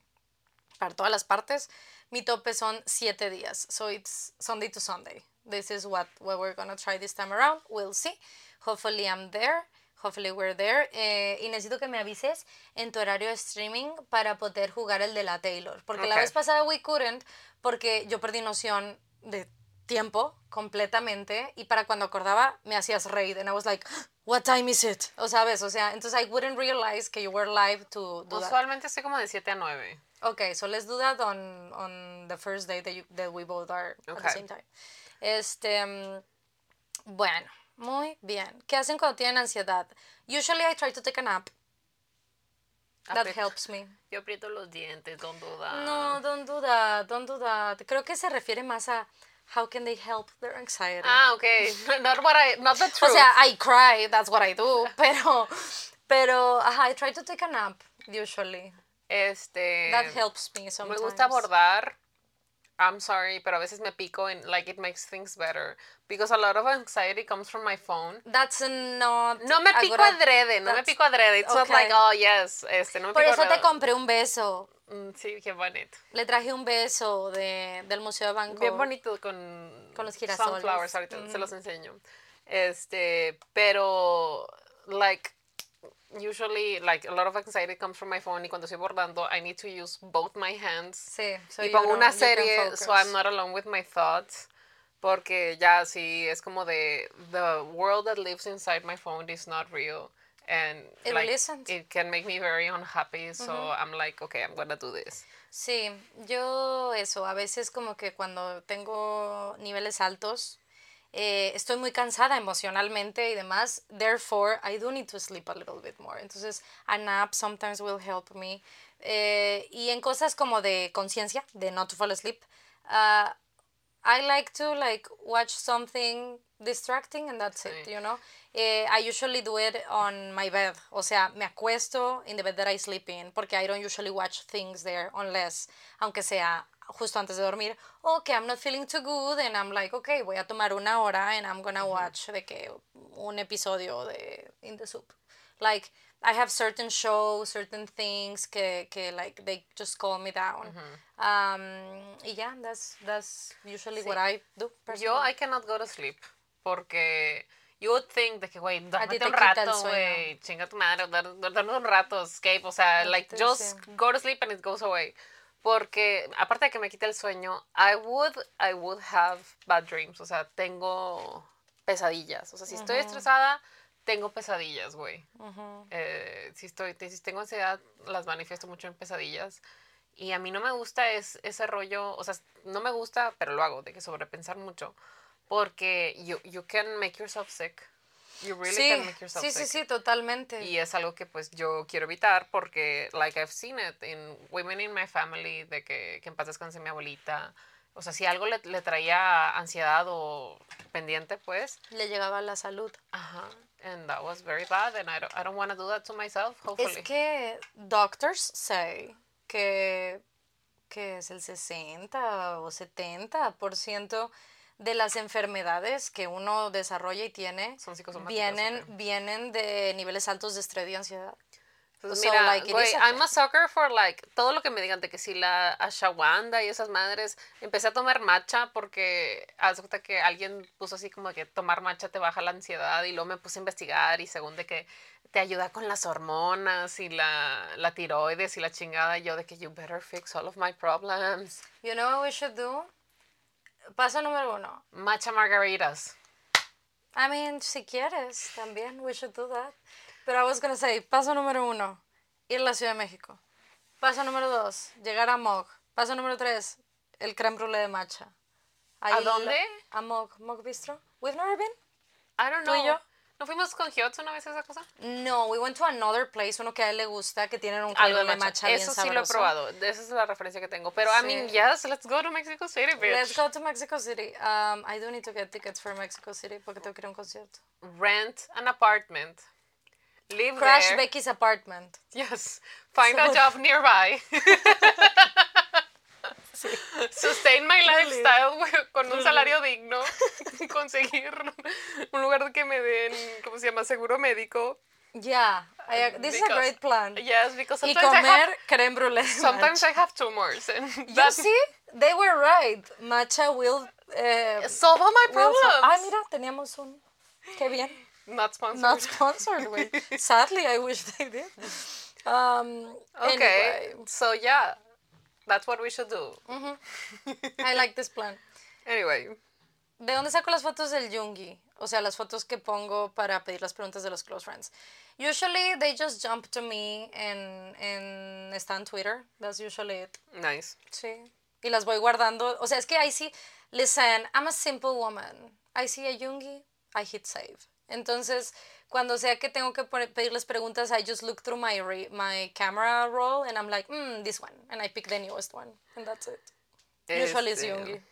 para todas las partes, mi tope son siete días. So it's Sunday to Sunday. This is what, what we're gonna try this time around. We'll see. Hopefully I'm there. Hopefully we're there. Eh, y necesito que me avises en tu horario de streaming para poder jugar el de la Taylor. Porque la vez pasada we couldn't porque yo perdí noción de tiempo completamente y para cuando acordaba me hacías raid and I was like what time is it o sabes o sea entonces I wouldn't realize que you were live to do usualmente estoy como de 7 a 9 Okay, so let's do that on on the first day that you, that we both are at the same time. Este, mm, bueno, muy bien. ¿Qué hacen cuando tienen ansiedad? Usually I try to take a nap. That Aprieta- helps me. Yo aprieto los dientes, don't do that. No, don't do that, don't do that. Creo que se refiere más a how can they help their anxiety. Ah, okay. Not what I, not the o truth. sea, I cry, that's what I do, pero, pero, ajá, I try to take a nap, usually. este. That helps me Me sometimes. gusta bordar. I'm sorry, pero a veces me pico and like it makes things better because a lot of anxiety comes from my phone. That's not No me pico good adrede, no me pico adrede. It's not like, okay. oh yes, este, no me Por pico eso te compré un beso. Mm, Sí, qué bonito. Le traje un beso de, del Museo de Bangkok. Bien bonito con, Con los girasoles. Sunflowers, ahorita se los enseño. Este, pero, like, usually, like, a lot of anxiety comes from my phone y cuando estoy bordando, I need to use both my hands. Sí, so y pongo una serie, so I'm not alone with my thoughts. Porque ya sí, es como de, the world that lives inside my phone is not real. And It like, isn't. it can make me very unhappy. So I'm like, okay, I'm gonna do this. Sí, yo eso, a veces como que cuando tengo niveles altos, eh, estoy muy cansada emocionalmente y demás, therefore I do need to sleep a little bit more. Entonces, a nap sometimes will help me. Eh, y en cosas como de conciencia, de not to fall asleep, ah, I like to like watch something distracting and that's it, you know. Eh, I usually do it on my bed, o sea, me acuesto in the bed that I sleep in, porque I don't usually watch things there unless, aunque sea justo antes de dormir, o que I'm not feeling too good and I'm like, okay, voy a tomar una hora and I'm gonna watch de que un episodio de In the Soup. Like, I have certain shows, certain things que, que like, they just calm me down. Um, y yeah, that's, that's usually what I do Yo. I cannot go to sleep. Porque you would think de que, güey, un rato, güey, chinga tu madre, duerme un rato, escape, o sea, like, just go to sleep and it goes away. Porque, aparte de que me quita el sueño, I would, I would have bad dreams, o sea, tengo pesadillas. O sea, si estoy estresada, tengo pesadillas, güey. Eh, si, estoy, si tengo ansiedad, las manifiesto mucho en pesadillas. Y a mí no me gusta es, ese rollo, o sea, no me gusta, pero lo hago, de que sobrepensar mucho. Porque you, you can make yourself sick. You really Sí, can make yourself sí, sick. sí, sí, totalmente. Y es algo que pues yo quiero evitar porque, like, I've seen it in women in my family, de que, que en paz descanse mi abuelita. O sea, si algo le, le traía ansiedad o pendiente, pues, Le llegaba la salud. ajá. And that was very bad and I don't, I don't want to do that to myself, hopefully. Es que doctors say que, que es el 60 o 70% de las enfermedades que uno desarrolla y tiene Son vienen, vienen de niveles altos de estrés y ansiedad. Entonces, So, mira, like, güey, I'm a sucker for, like, todo lo que me digan de que si la ashwagandha y esas madres, empecé a tomar matcha porque, haz cuenta que alguien puso así como que tomar matcha te baja la ansiedad y luego me puse a investigar y según de que te ayuda con las hormonas y la, la tiroides y la chingada, y yo de que you better fix all of my problems. You know what we should do? Paso número uno. Matcha margaritas. I mean, si quieres, también, we should do that. Pero I was gonna say, paso número uno, ir a la Ciudad de México. Paso número dos, llegar a Mog. Paso número tres, el creme brulee de matcha. Ahí la- dónde? A Mog, Mog Bistro. We've never been? I don't ¿Tú y know. yo? ¿No fuimos con Hyotsu una vez a esa cosa? No, we went to another place, uno que a él le gusta, que tienen un Algo de matcha. bien Eso sí lo he sabroso. probado. Esa es la referencia que tengo. Pero, I mean, Sí. yes, let's go to Mexico City, bitch. Let's go to Mexico City. Um, I do need to get tickets for Mexico City porque tengo que ir a un concierto. rent an apartment, live Crash there. Becky's apartment. Yes, find a So- job nearby. Sustain my lifestyle güey, con un salario digno. Conseguir un lugar que me den, ¿cómo se llama? Seguro médico. Yeah, I, this is a great plan. Yes, because Y sometimes I comer have, creme brulee. sometimes matcha. I have tumors. And You see, they were right. Matcha will. eh, solve all my problems. Ah, mira, teníamos un. Qué bien. Not sponsored. Not sponsored. Sadly, I wish they did. Um, okay, Anyway, so yeah, that's what we should do. I like this plan. Anyway, ¿De dónde saco las fotos del Yungi? O sea, las fotos que pongo para pedir las preguntas de los close friends. Usually they just jump to me and, and está en Twitter. That's usually it. Nice. Sí. Y las voy guardando. O sea, es que ahí sí, listen, I'm a simple woman. I see a Jungi, I hit save. Entonces, cuando sea que tengo que pedirles preguntas, I just look through my, my camera roll and I'm like, mm, this one. And I pick the newest one. And that's it. Usually it's Jungi. Este,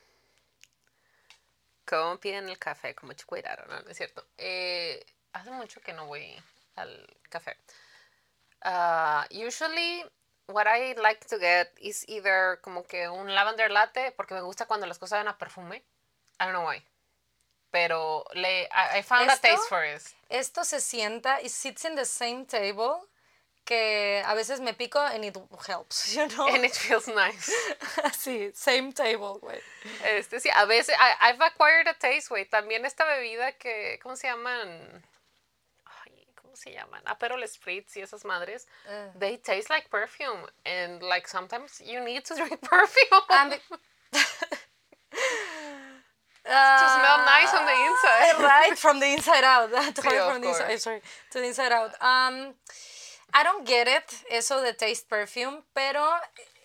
¿Cómo piden el café? Como cuidado, ¿no? Es cierto. Eh, hace mucho que no voy al café. Uh, usually, what I like to get is either como que un lavender latte, porque me gusta cuando las cosas van a perfume. I don't know why. Pero le, I, found a taste for it. Esto se sienta y sits in the same table que a veces me pico and it helps, you know? And it feels nice. sí, same table, güey. Este, sí, a veces, I, I've acquired a taste, güey. También esta bebida que, ¿cómo se llaman? Ay, ¿cómo se llaman? Aperol Spritz y esas madres. Uh. They taste like perfume. And, like, sometimes you need to drink perfume. Uh, to smell nice on the inside. right, from the inside out. sí, from the inside, sorry, to the inside out. Um, I don't get it, eso de taste perfume, pero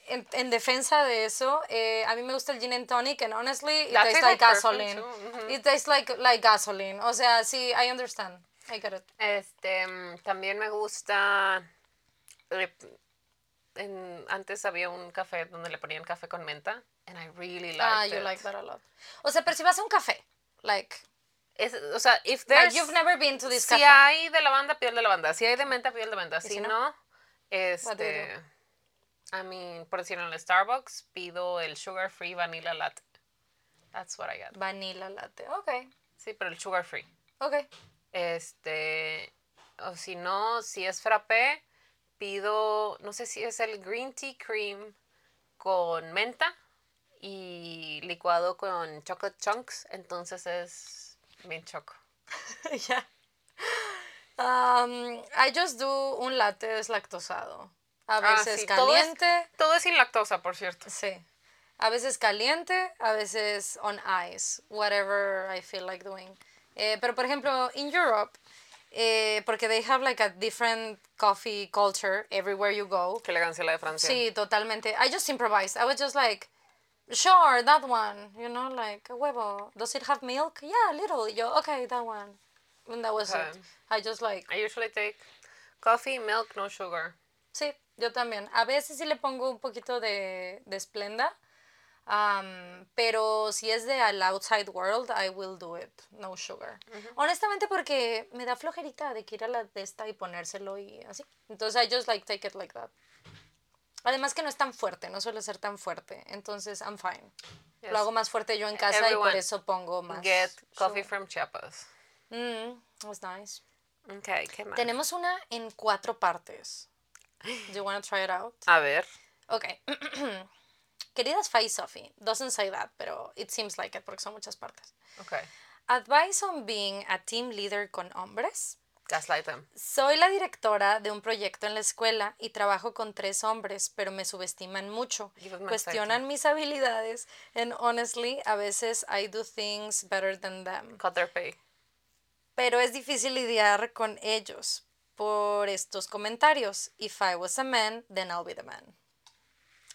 en, en defensa de eso, eh, a mí me gusta el gin and tonic, and honestly, it tastes like, gasoline. Mm-hmm. It tastes like, like gasoline. O sea, sí, I understand. I get it. Este, también me gusta. En, antes había un café donde le ponían café con menta, and I really liked ah, you like that a lot. O sea, pero si vas a un café, like o sea, if there's, you've never been to this si hay de lavanda, pide el de lavanda. Si hay de menta, pide el de menta. Si, no, este, I mean, por decirlo en el Starbucks, pido el sugar free vanilla latte. That's what I got. Vanilla latte, ok. Sí, pero el sugar free. Ok. Este, o si no, si es frappé, pido, no sé si es el green tea cream con menta y licuado con chocolate chunks, entonces es Bien choco. ya. Um, I just do un latte deslactosado. A ah, veces caliente. Todo es, sin lactosa, por cierto. Sí. A veces caliente, a veces on ice. Whatever I feel like doing. Eh, pero por ejemplo, in Europe, eh, porque they have like a different coffee culture everywhere you go. Qué elegancia la de Francia. Sí, totalmente. I just improvised. I was just like, Sure, that one. You know, like huevo. Does it have milk? Yeah, a little. Yo, okay, that one. And that was it. I just like. I usually take coffee, milk, no sugar. Sí, yo también. A veces sí le pongo un poquito de, de Splenda. Um, pero si es de al outside world, I will do it. No sugar. Honestamente porque me da flojerita de que ir a la de esta y ponérselo y así. Entonces I just like take it like that. Además que no es tan fuerte, no suele ser tan fuerte. Entonces, I'm fine. Lo hago más fuerte yo en casa y por eso pongo más. Get coffee from Chiapas. Mm, was nice. Okay, ¿qué más? Tenemos una en cuatro partes. Do you want to try it out? A ver. Ok. Queridas Faye Sophie, doesn't say that, pero it seems like it porque son muchas partes. Okay. Advice on being a team leader con hombres. Gaslight Soy la directora de un proyecto en la escuela y trabajo con tres hombres, pero me subestiman mucho. Cuestionan mis habilidades and honestly, a veces I do things better than them. Cut their pay. Pero es difícil lidiar con ellos por estos comentarios. If I was a man, then I'll be the man.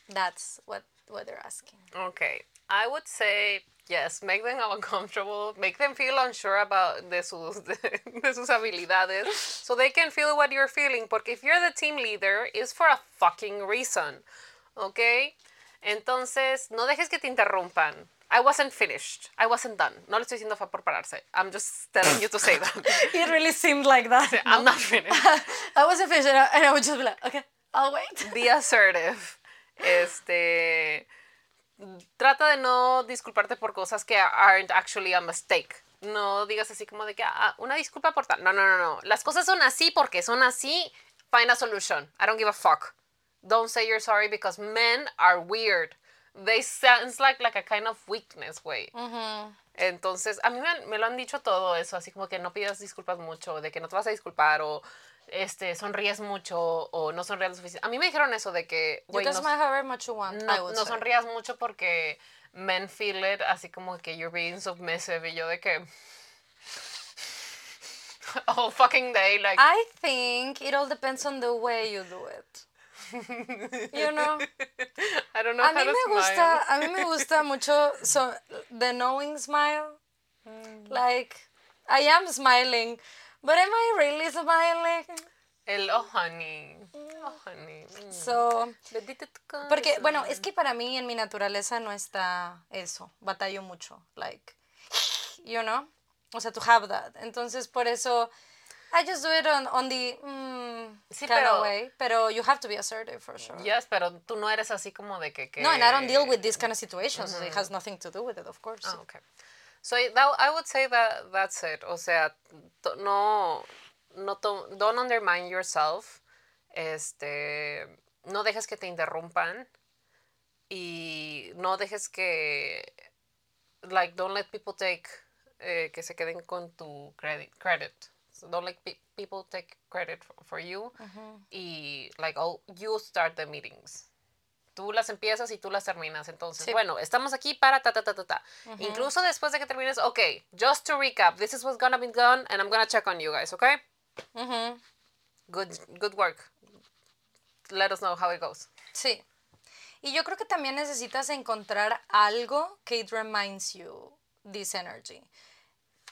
That's what, what they're asking. Okay. I would say Yes, make them uncomfortable, make them feel unsure about de sus, de, sus habilidades, so they can feel what you're feeling. Porque if you're the team leader, it's for a fucking reason, okay? Entonces, no dejes que te interrumpan. I wasn't finished. I wasn't done. No le estoy diciendo fa por pararse. I'm just telling you to say that. it really seemed like that. I'm not finished. I wasn't finished, and I, and I would just be like, okay, I'll wait. Be assertive. Este trata de no disculparte por cosas que aren't actually a mistake. No digas así como de que ah, una disculpa por tal. No, no, no, no. Las cosas son así porque son así. Find a solution. I don't give a fuck. Don't say you're sorry because men are weird. They sounds like like a kind of weakness, güey. Entonces, a mí me, me, lo han dicho todo eso, así como que no pidas disculpas mucho, de que no te vas a disculpar o este, sonríes mucho o no sonríes lo suficiente. A mí me dijeron eso de que, güey, no, no sonrías mucho porque men feel it, así como que you're being submissive y yo de que... all fucking day. Like, I think it all depends on the way you do it. You know? I don't know A how mí to me smile. gusta, a mí me gusta mucho so, the knowing smile. Mm. Like, I am smiling, but am I really smiling? El, oh, honey. Oh, honey. Mm. So, porque, bueno, es que para mí en mi naturaleza no está eso. Batallo mucho. Like, you know? O sea, to have that. Entonces, por eso, I just do it on, on the mm, Sí, pero- way. Pero you have to be assertive for sure. Yes, pero tú no eres así como de que... que... No, and I don't deal with these kind of situations. It has nothing to do with it, of course. Ah, okay. So that, I would say that that's it. O sea, no, no don't undermine yourself. Este, no dejes que te interrumpan y no dejes que, like, don't let people take, eh, que se queden con tu credit. credit. So don't let pe- people take credit for, for you y, like, oh, you start the meetings tú las empiezas y tú las terminas. Entonces, Sí. bueno, estamos aquí para ta, ta, ta, ta, ta. Incluso después de que termines, ok, just to recap, this is what's gonna be done and I'm gonna check on you guys, okay? Good, good work. Let us know how it goes. Sí. Y yo creo que también necesitas encontrar algo que it reminds you this energy.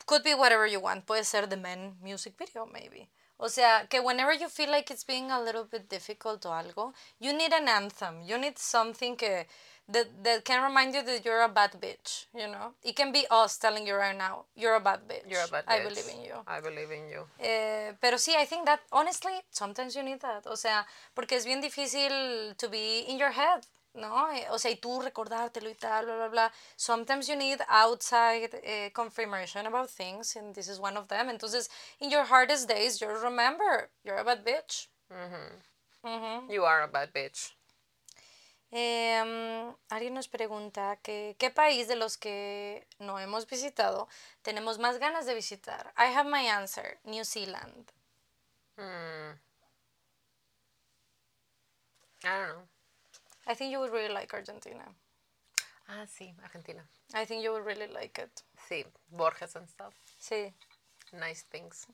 Could be whatever you want. Puede ser the men music video, maybe. O sea, que whenever you feel like it's being a little bit difficult o algo, you need an anthem. You need something que, that, that can remind you that you're a bad bitch, you know? It can be us telling you right now, you're a bad bitch. You're a bad bitch. I believe in you. I believe in you. Eh, pero sí, I think that honestly, sometimes you need that. O sea, porque es bien difícil to be in your head, ¿no? Eh, O sea, y tú recordártelo y tal, bla, bla, bla. Sometimes you need outside eh, confirmation about things, and this is one of them. Entonces, in your hardest days, you remember, you're a bad bitch. You are a bad bitch. Em, alguien nos pregunta que qué país de los que no hemos visitado tenemos más ganas de visitar. I have my answer, New Zealand. Hmm. I don't know. I think you would really like Argentina. Ah, sí, Argentina. I think you would really like it. Sí, Borges and stuff. Sí. Nice things.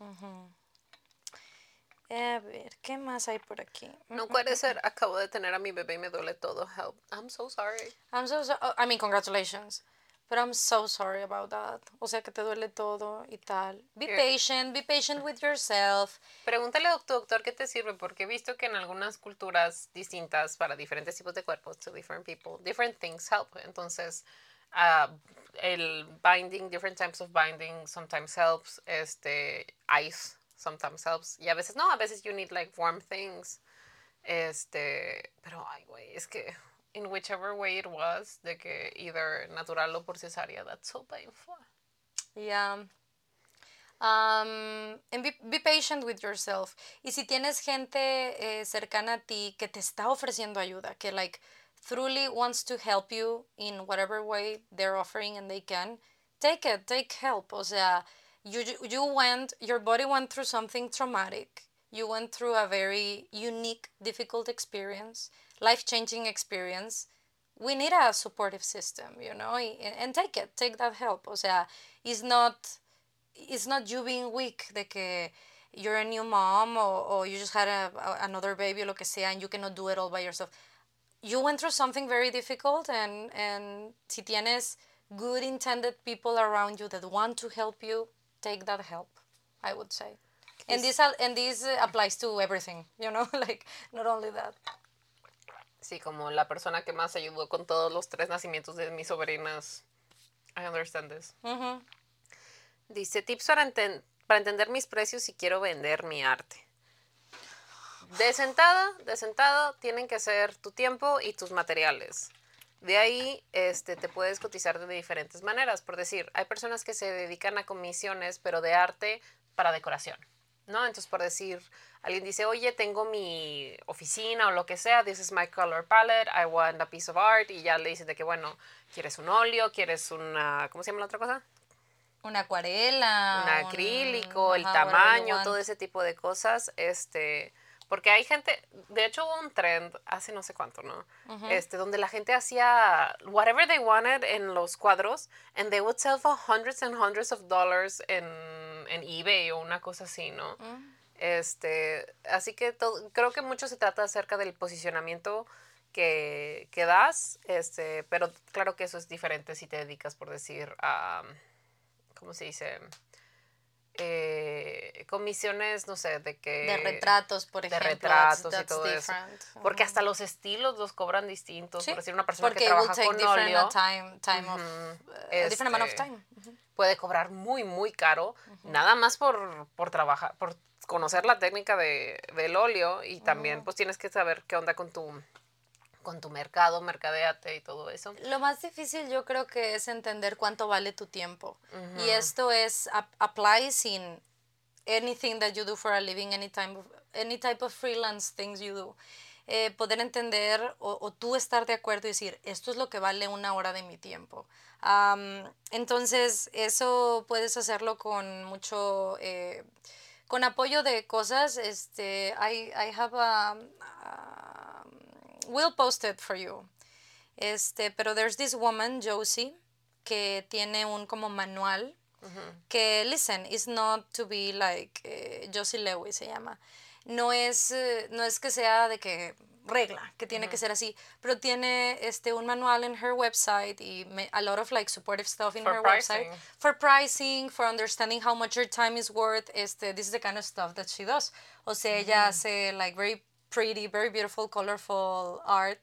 A ver, ¿qué más hay por aquí? No puede ser, acabo de tener a mi bebé y me duele todo. Help. I'm so sorry. I'm so sorry. I mean, congratulations. But I'm so sorry about that. O sea, que te duele todo y tal. Be Here. patient. Be patient with yourself. Pregúntale a tu doctor qué te sirve, porque he visto que en algunas culturas distintas, para diferentes tipos de cuerpos, to different people, different things help. Entonces, ah, el binding, different types of binding sometimes helps. Este, ice sometimes helps. Y a veces no, a veces you need like warm things. Este, pero ay, güey, es que in whichever way it was, de que either natural o por cesárea, that's so painful. Yeah. Um, and be, be patient with yourself. Y si tienes gente eh, cercana a ti que te está ofreciendo ayuda, que like truly wants to help you in whatever way they're offering and they can, take it, take help. O sea, you you went, your body went through something traumatic. You went through a very unique, difficult experience, life-changing experience. We need a supportive system, you know, and take it, take that help. O sea, it's not it's not you being weak de que you're a new mom or, or you just had a, a- another baby lo que sea and you cannot do it all by yourself. You went through something very difficult and, and si tienes good intended people around you that want to help you, take that help, I would say. And this, and this uh, applies to everything, you know, like not only that. Sí, como la persona que más ayudó con todos los tres nacimientos de mis sobrinas. I understand this. Dice, tips para, enten- para entender mis precios si quiero vender mi arte. De sentada, de sentada, tienen que ser tu tiempo y tus materiales. De ahí este, te puedes cotizar de diferentes maneras. Por decir, hay personas que se dedican a comisiones, pero de arte para decoración. ¿No? Entonces, por decir, alguien dice, oye, tengo mi oficina o lo que sea, this is my color palette, I want a piece of art, y ya le dices de que, bueno, ¿quieres un óleo? ¿Quieres una, ¿cómo se llama la otra cosa? Una acuarela. un acrílico, el tamaño, todo ese tipo de cosas, este, porque hay gente, de hecho hubo un trend hace no sé cuánto, ¿no? Este, donde la gente hacía whatever they wanted en los cuadros and they would sell for hundreds and hundreds of dollars en, en eBay o una cosa así, ¿no? Este, así que creo que mucho se trata acerca del posicionamiento que, que, das, este, pero claro que eso es diferente si te dedicas, por decir, a, ¿cómo se dice? Eh, comisiones, no sé, de que... De retratos, por ejemplo. De retratos y todo eso. Porque hasta los estilos los cobran distintos. por decir, una persona que trabaja con óleo... Time, time of, uh, different amount of este, time. Puede cobrar muy, muy caro, nada más por, por trabajar, por conocer la técnica de, del óleo y también pues tienes que saber qué onda con tu con tu mercado, mercadeate y todo eso. Lo más difícil yo creo que es entender cuánto vale tu tiempo. Y esto es, applies in anything that you do for a living, any, time of, any type of freelance things you do. Eh, poder entender o, tú estar de acuerdo y decir, esto es lo que vale una hora de mi tiempo. entonces, eso puedes hacerlo con mucho... Eh, con apoyo de cosas, este, I, I have a, we'll post it for you. Este, pero there's this woman, Josie, que tiene un como manual que, listen, it's not to be like eh, Josie Lewis se llama. No es, eh, no es que sea de que regla, que tiene que ser así, pero tiene este un manual en her website y a lot of like supportive stuff in her website for pricing, for understanding how much your time is worth. Este, this is the kind of stuff that she does. O sea, ella hace like very pretty, very beautiful, colorful art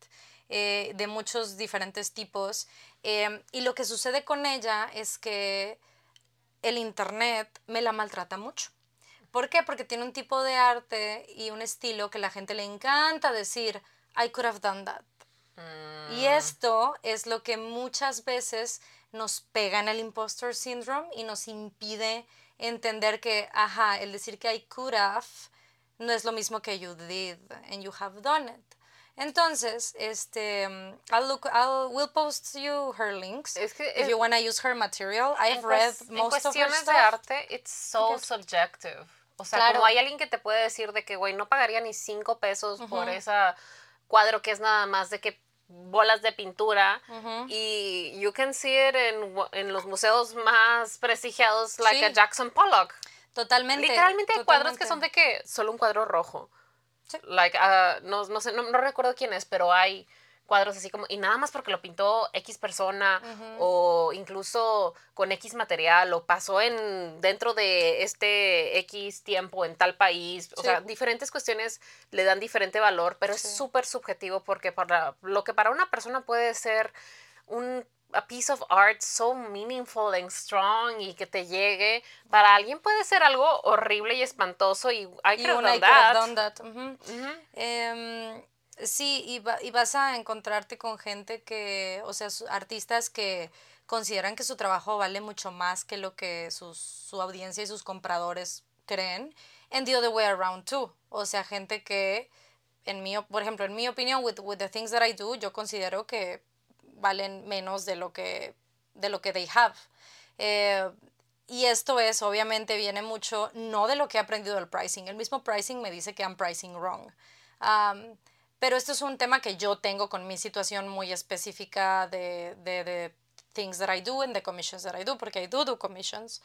eh, de muchos diferentes tipos. Em, y lo que sucede con ella es que el internet me la maltrata mucho. ¿Por qué? Porque tiene un tipo de arte y un estilo que la gente le encanta decir, I could have done that. Y mm. esto es lo que muchas veces nos pega en el impostor syndrome y nos impide entender que, ajá, el decir que I could have no es lo mismo que you did and you have done it. Entonces, este, I'll look, I'll, we'll post you her links es que if you want to use her material. I've read most of her stuff. de arte, it's so subjective. O sea, como hay alguien que te puede decir de que, güey, no pagaría ni cinco pesos por ese cuadro que es nada más de que bolas de pintura y you can see it en, en los museos más prestigiados, like a Jackson Pollock. Totalmente. Literalmente hay cuadros que son de que solo un cuadro rojo. Like, uh, no, no sé, no, recuerdo quién es, pero hay cuadros así como, y nada más porque lo pintó X persona o incluso con X material o pasó en dentro de este X tiempo en tal país, o sea, diferentes cuestiones le dan diferente valor, pero es súper subjetivo porque para lo que para una persona puede ser un a piece of art so meaningful and strong y que te llegue, para alguien puede ser algo horrible y espantoso y I could have done that. Em, sí, y, y, vas a encontrarte con gente que, o sea, artistas que consideran que su trabajo vale mucho más que lo que sus, su audiencia y sus compradores creen. And the other way around too. O sea, gente que, en mi, por ejemplo, en mi opinión, with, with the things that I do, yo considero que valen menos de lo que, de lo que they have. Eh, y esto es, obviamente, viene mucho, no de lo que he aprendido del pricing. El mismo pricing me dice que I'm pricing wrong. pero esto es un tema que yo tengo con mi situación muy específica de, de, de things that I do and the commissions that I do, porque I do do commissions.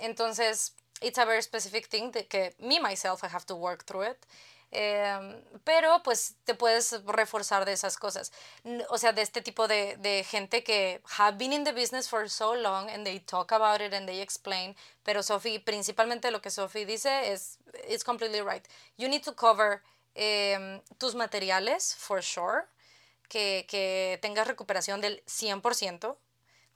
entonces, it's a very specific thing que me, myself, I have to work through it. Em, pero pues te puedes reforzar de esas cosas. O sea, de este tipo de, de, gente que have been in the business for so long and they talk about it and they explain. Pero Sophie, principalmente lo que Sophie dice es, it's completely right. You need to cover em, tus materiales, for sure. Que, que tengas recuperación del 100%,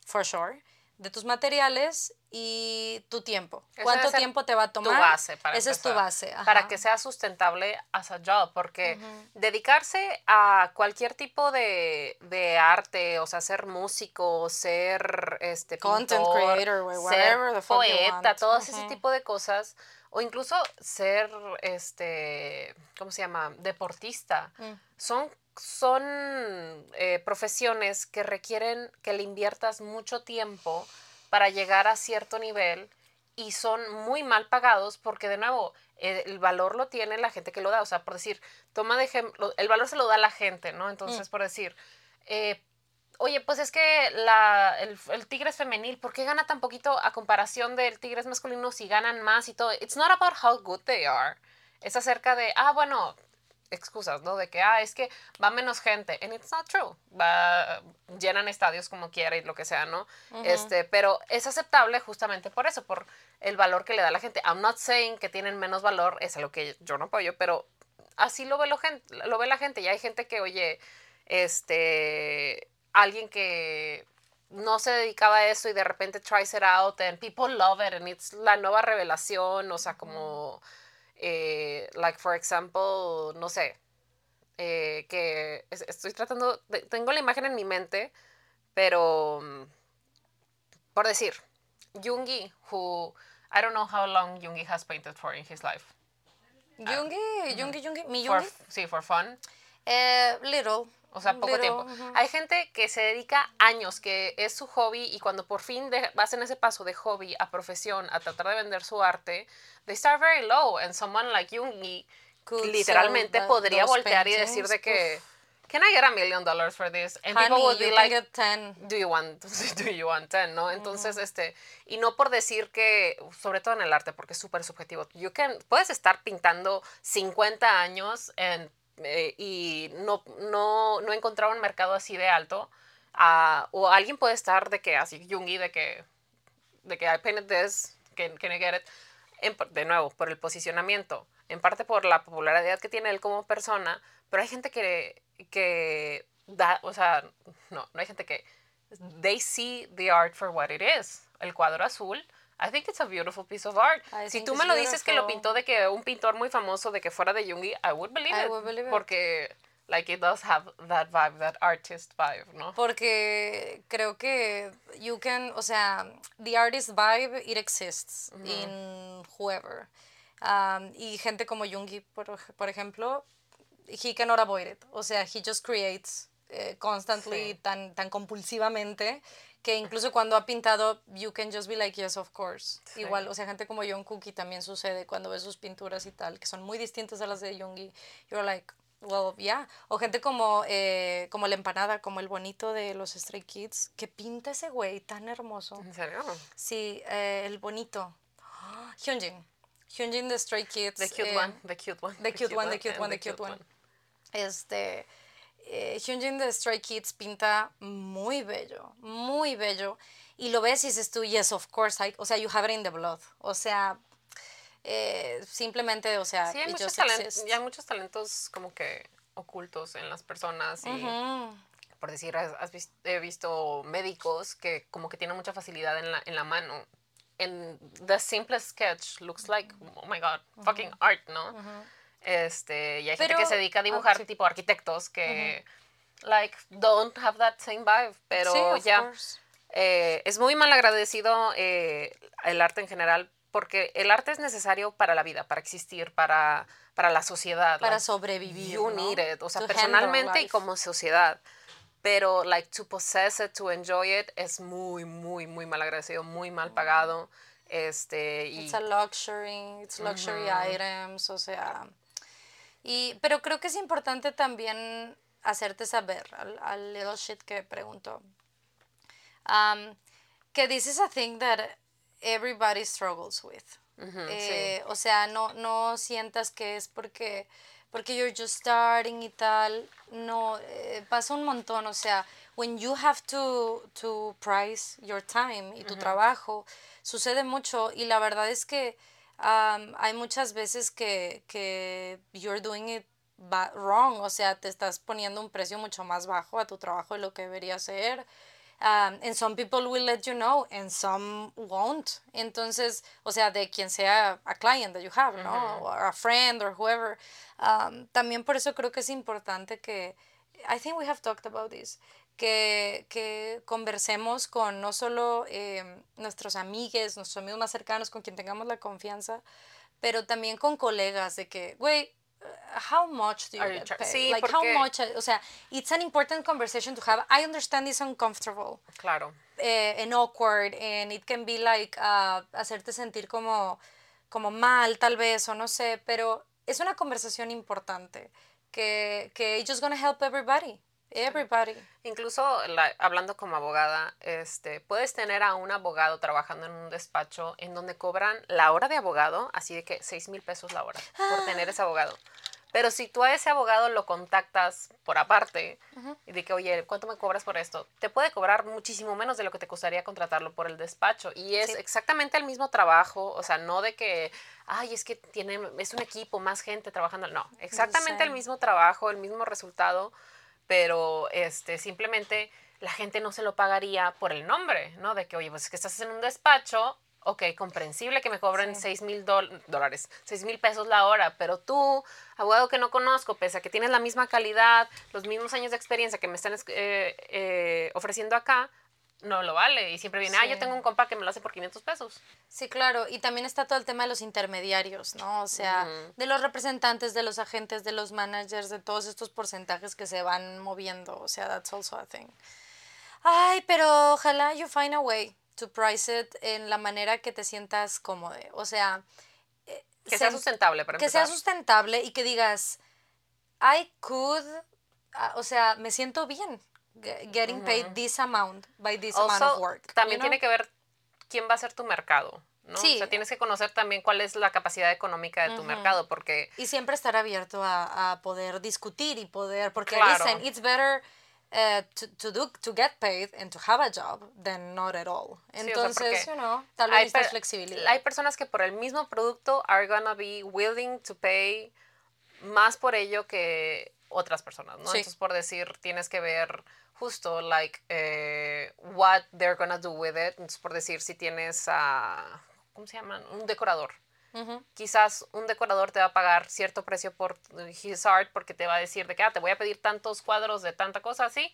for sure de tus materiales y tu tiempo. ¿Cuánto tiempo te va a tomar? Tu base para Esa es tu base. Para que sea sustentable as a job, porque dedicarse a cualquier tipo de, de, arte, o sea, ser músico, ser este content creator, whatever the poeta, todo ese tipo de cosas, o incluso ser este, ¿cómo se llama? deportista. Mm. Son son eh, profesiones que requieren que le inviertas mucho tiempo para llegar a cierto nivel y son muy mal pagados porque de nuevo eh, el valor lo tiene la gente que lo da. O sea, por decir, toma de ejemplo, el valor se lo da la gente, ¿no? Entonces, mm. por decir, eh, oye, pues es que la, el, el, tigre es femenil, ¿por qué gana tan poquito a comparación del tigre es masculino si ganan más y todo? It's not about how good they are. Es acerca de, ah, bueno, excusas, ¿no? De que, ah, es que va menos gente. And it's not true. Va, llenan estadios como quiera y lo que sea, ¿no? este, pero es aceptable justamente por eso, por el valor que le da la gente. I'm not saying que tienen menos valor, es algo que yo no apoyo, pero así lo ve, lo, lo ve la gente. Y hay gente que, oye, este, alguien que no se dedicaba a eso y de repente tries it out and people love it and it's la nueva revelación, o sea, como, eh, like for example, no sé, eh, que estoy tratando, tengo la imagen en mi mente, pero mm, por decir, Jungi, who I don't know how long Jungi has painted for in his life. Jungi, Jungi, Jungi, mi Jungi. sí, for fun. Eh, little. O sea, poco tiempo. Hay gente que se dedica años, que es su hobby y cuando por fin hacen ese paso de hobby a profesión, a tratar de vender su arte, they start very low and someone like Jungi literalmente podría voltear y decir de que can I get a million dollars for this? And people would be like, do you want, do you want 10, ¿no? Entonces, este, y no por decir que, sobre todo en el arte, porque es súper subjetivo, you can, puedes estar pintando 50 años en eh, y no, no, no encontrar un mercado así de alto, o alguien puede estar de que así, Jungi, de que, de que I painted this, can, can I get it? de nuevo, por el posicionamiento, en parte por la popularidad que tiene él como persona, pero hay gente que, que da, o sea, no, no hay gente que, they see the art for what it is. El cuadro azul I think it's a beautiful piece of art. si tú me lo dices que lo pintó de que un pintor muy famoso de que fuera de Jungi, I would believe I it. Would believe porque like it does have that vibe, that artist vibe, ¿no? Porque creo que you can, o sea, the artist vibe it exists in whoever. Um, y gente como Jungi, por, por ejemplo, he cannot avoid it. O sea, he just creates eh, constantly, tan, tan compulsivamente que incluso cuando ha pintado, you can just be like, yes, of course. Igual, o sea, gente como John Cookie también sucede cuando ves sus pinturas y tal, que son muy distintas a las de Jungi. You're like, well, yeah. O gente como, eh, como la empanada, como el bonito de los Stray Kids, que pinta ese güey tan hermoso. ¿En serio? Sí, eh, el bonito. Hyunjin. Hyunjin de Stray Kids. The cute eh, one, the cute one. The cute one, the cute one, the cute one. Este eh, Hyunjin de Stray Kids pinta muy bello, muy bello. Y lo ves y dices tú, yes, of course, I, o sea, you have it in the blood. O sea, eh, simplemente, o sea, sí, hay muchos, talentos, hay muchos talentos como que ocultos en las personas y por decir, has, visto, he visto médicos que como que tienen mucha facilidad en la, en la mano. En the simplest sketch looks like, oh my god, fucking art, ¿no? Este, y hay gente que se dedica a dibujar tipo arquitectos que, like, don't have that same vibe, pero ya. Eh, es muy mal agradecido eh, el arte en general porque el arte es necesario para la vida, para existir, para, para la sociedad. Para sobrevivir. You need it, o sea, personalmente y como sociedad. Pero, like, to possess it, to enjoy it, es muy, muy, muy mal agradecido, muy mal pagado. Este, y, it's a luxury, it's luxury items, o sea. Y, pero creo que es importante también hacerte saber al, al little shit que preguntó. Um, que this is a thing that everybody struggles with. Eh, o sea, no, no sientas que es porque, porque you're just starting y tal. No, eh, pasa un montón. O sea, when you have to, to price your time y tu trabajo, sucede mucho. Y la verdad es que hay muchas veces que, que you're doing it wrong, o sea, te estás poniendo un precio mucho más bajo a tu trabajo de lo que debería ser. Um, and some people will let you know and some won't. Entonces, o sea, de quien sea a client that you have, ¿no? Or a friend or whoever. Um, también por eso creo que es importante que, I think we have talked about this, que, que conversemos con no solo eh, nuestros amigues, nuestros amigos más cercanos, con quien tengamos la confianza, pero también con colegas de que, güey, how much do you get paid? Sí, like how much, o sea, it's an important conversation to have. I understand it's uncomfortable. Claro. Eh, and awkward and it can be like uh, hacerte sentir como como mal tal vez o no sé, pero es una conversación importante que que it's just gonna help everybody Everybody. Incluso hablando como abogada, este, puedes tener a un abogado trabajando en un despacho en donde cobran la hora de abogado, así de que 6 mil pesos la hora por tener ese abogado. Pero si tú a ese abogado lo contactas por aparte y de que, oye, ¿cuánto me cobras por esto? Te puede cobrar muchísimo menos de lo que te costaría contratarlo por el despacho. Y es exactamente el mismo trabajo, o sea, no de que, ay, es que tiene, es un equipo, más gente trabajando. No, exactamente el mismo trabajo, el mismo resultado, pero este, simplemente la gente no se lo pagaría por el nombre, ¿no? De que, oye, pues es que estás en un despacho, ok, comprensible que me cobren seis mil dólares, seis mil pesos la hora, pero tú, abogado que no conozco, pese a que tienes la misma calidad, los mismos años de experiencia que me están eh, eh, ofreciendo acá, no lo vale. Y siempre viene, ah, yo tengo un compa que me lo hace por 500 pesos. Sí, claro. Y también está todo el tema de los intermediarios, ¿no? O sea, de los representantes, de los agentes, de los managers, de todos estos porcentajes que se van moviendo. O sea, that's also a thing. Ay, pero ojalá you find a way to price it en la manera que te sientas cómodo. O sea... Eh, que sea sustentable, para Que sea sustentable y que digas, I could, ah, o sea, me siento bien getting paid this amount by this amount of work. También tiene que ver quién va a ser tu mercado. ¿no? Sí. O sea, tienes que conocer también cuál es la capacidad económica de tu mercado, porque... Y siempre estar abierto a, a poder discutir y poder, porque claro. dicen, it's better uh, to, to, do, to get paid and to have a job than not at all. Entonces, sí, you know, tal vez hay flexibilidad. Hay personas que por el mismo producto are gonna be willing to pay más por ello que otras personas, ¿no? Entonces, por decir, tienes que ver justo, like, eh, what they're gonna do with it. Entonces, por decir, si tienes a, ¿cómo se llaman? Un decorador. Quizás un decorador te va a pagar cierto precio por his art porque te va a decir de que ah, te voy a pedir tantos cuadros de tanta cosa así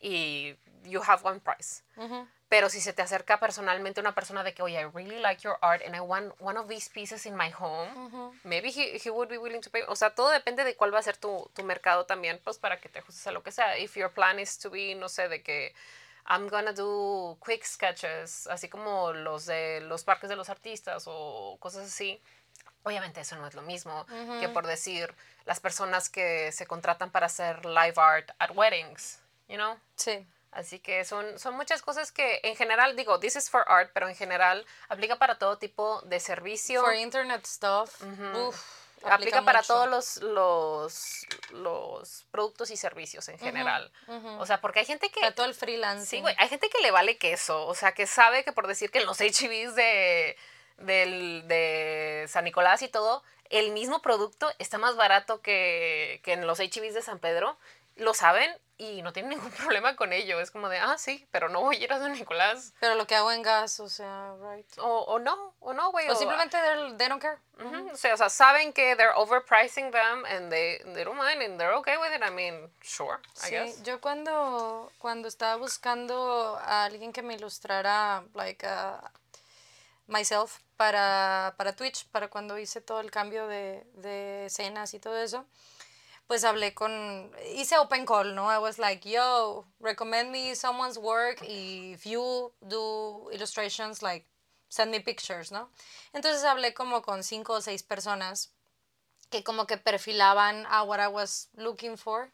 y you have one price. Pero si se te acerca personalmente una persona de que, oye, I really like your art and I want one of these pieces in my home, maybe he, he, would be willing to pay. O sea, todo depende de cuál va a ser tu, tu mercado también, pues para que te ajustes a lo que sea. If your plan is to be, no sé, de que I'm gonna do quick sketches, así como los de los parques de los artistas o cosas así. Obviamente eso no es lo mismo que por decir las personas que se contratan para hacer live art at weddings, you know? Sí. Así que son, son muchas cosas que en general, digo, this is for art, pero en general aplica para todo tipo de servicio. For internet stuff. aplica, para todos los, los, los, productos y servicios en general. O sea, porque hay gente que... Para todo el freelance. Sí, güey, hay gente que le vale queso. O sea, que sabe que por decir que en los HVs de, del, de San Nicolás y todo, el mismo producto está más barato que, que en los HVs de San Pedro. Lo saben y no tienen ningún problema con ello. Es como de, ah, sí, pero no voy a ir a San Nicolás. Pero lo que hago en gas, o sea, right. O, o no, o no, güey. O, simplemente they don't care. o, sea, o sea, saben que they're overpricing them and they, they don't mind and they're okay with it. I mean, sure, I sí, Yo cuando, cuando estaba buscando a alguien que me ilustrara, like, uh, myself, para, para Twitch, para cuando hice todo el cambio de, de escenas y todo eso, pues hablé con, hice open call, ¿no? I was like, yo, recommend me someone's work if you do illustrations, like, send me pictures, ¿no? Entonces hablé como con cinco o seis personas que como que perfilaban a what I was looking for.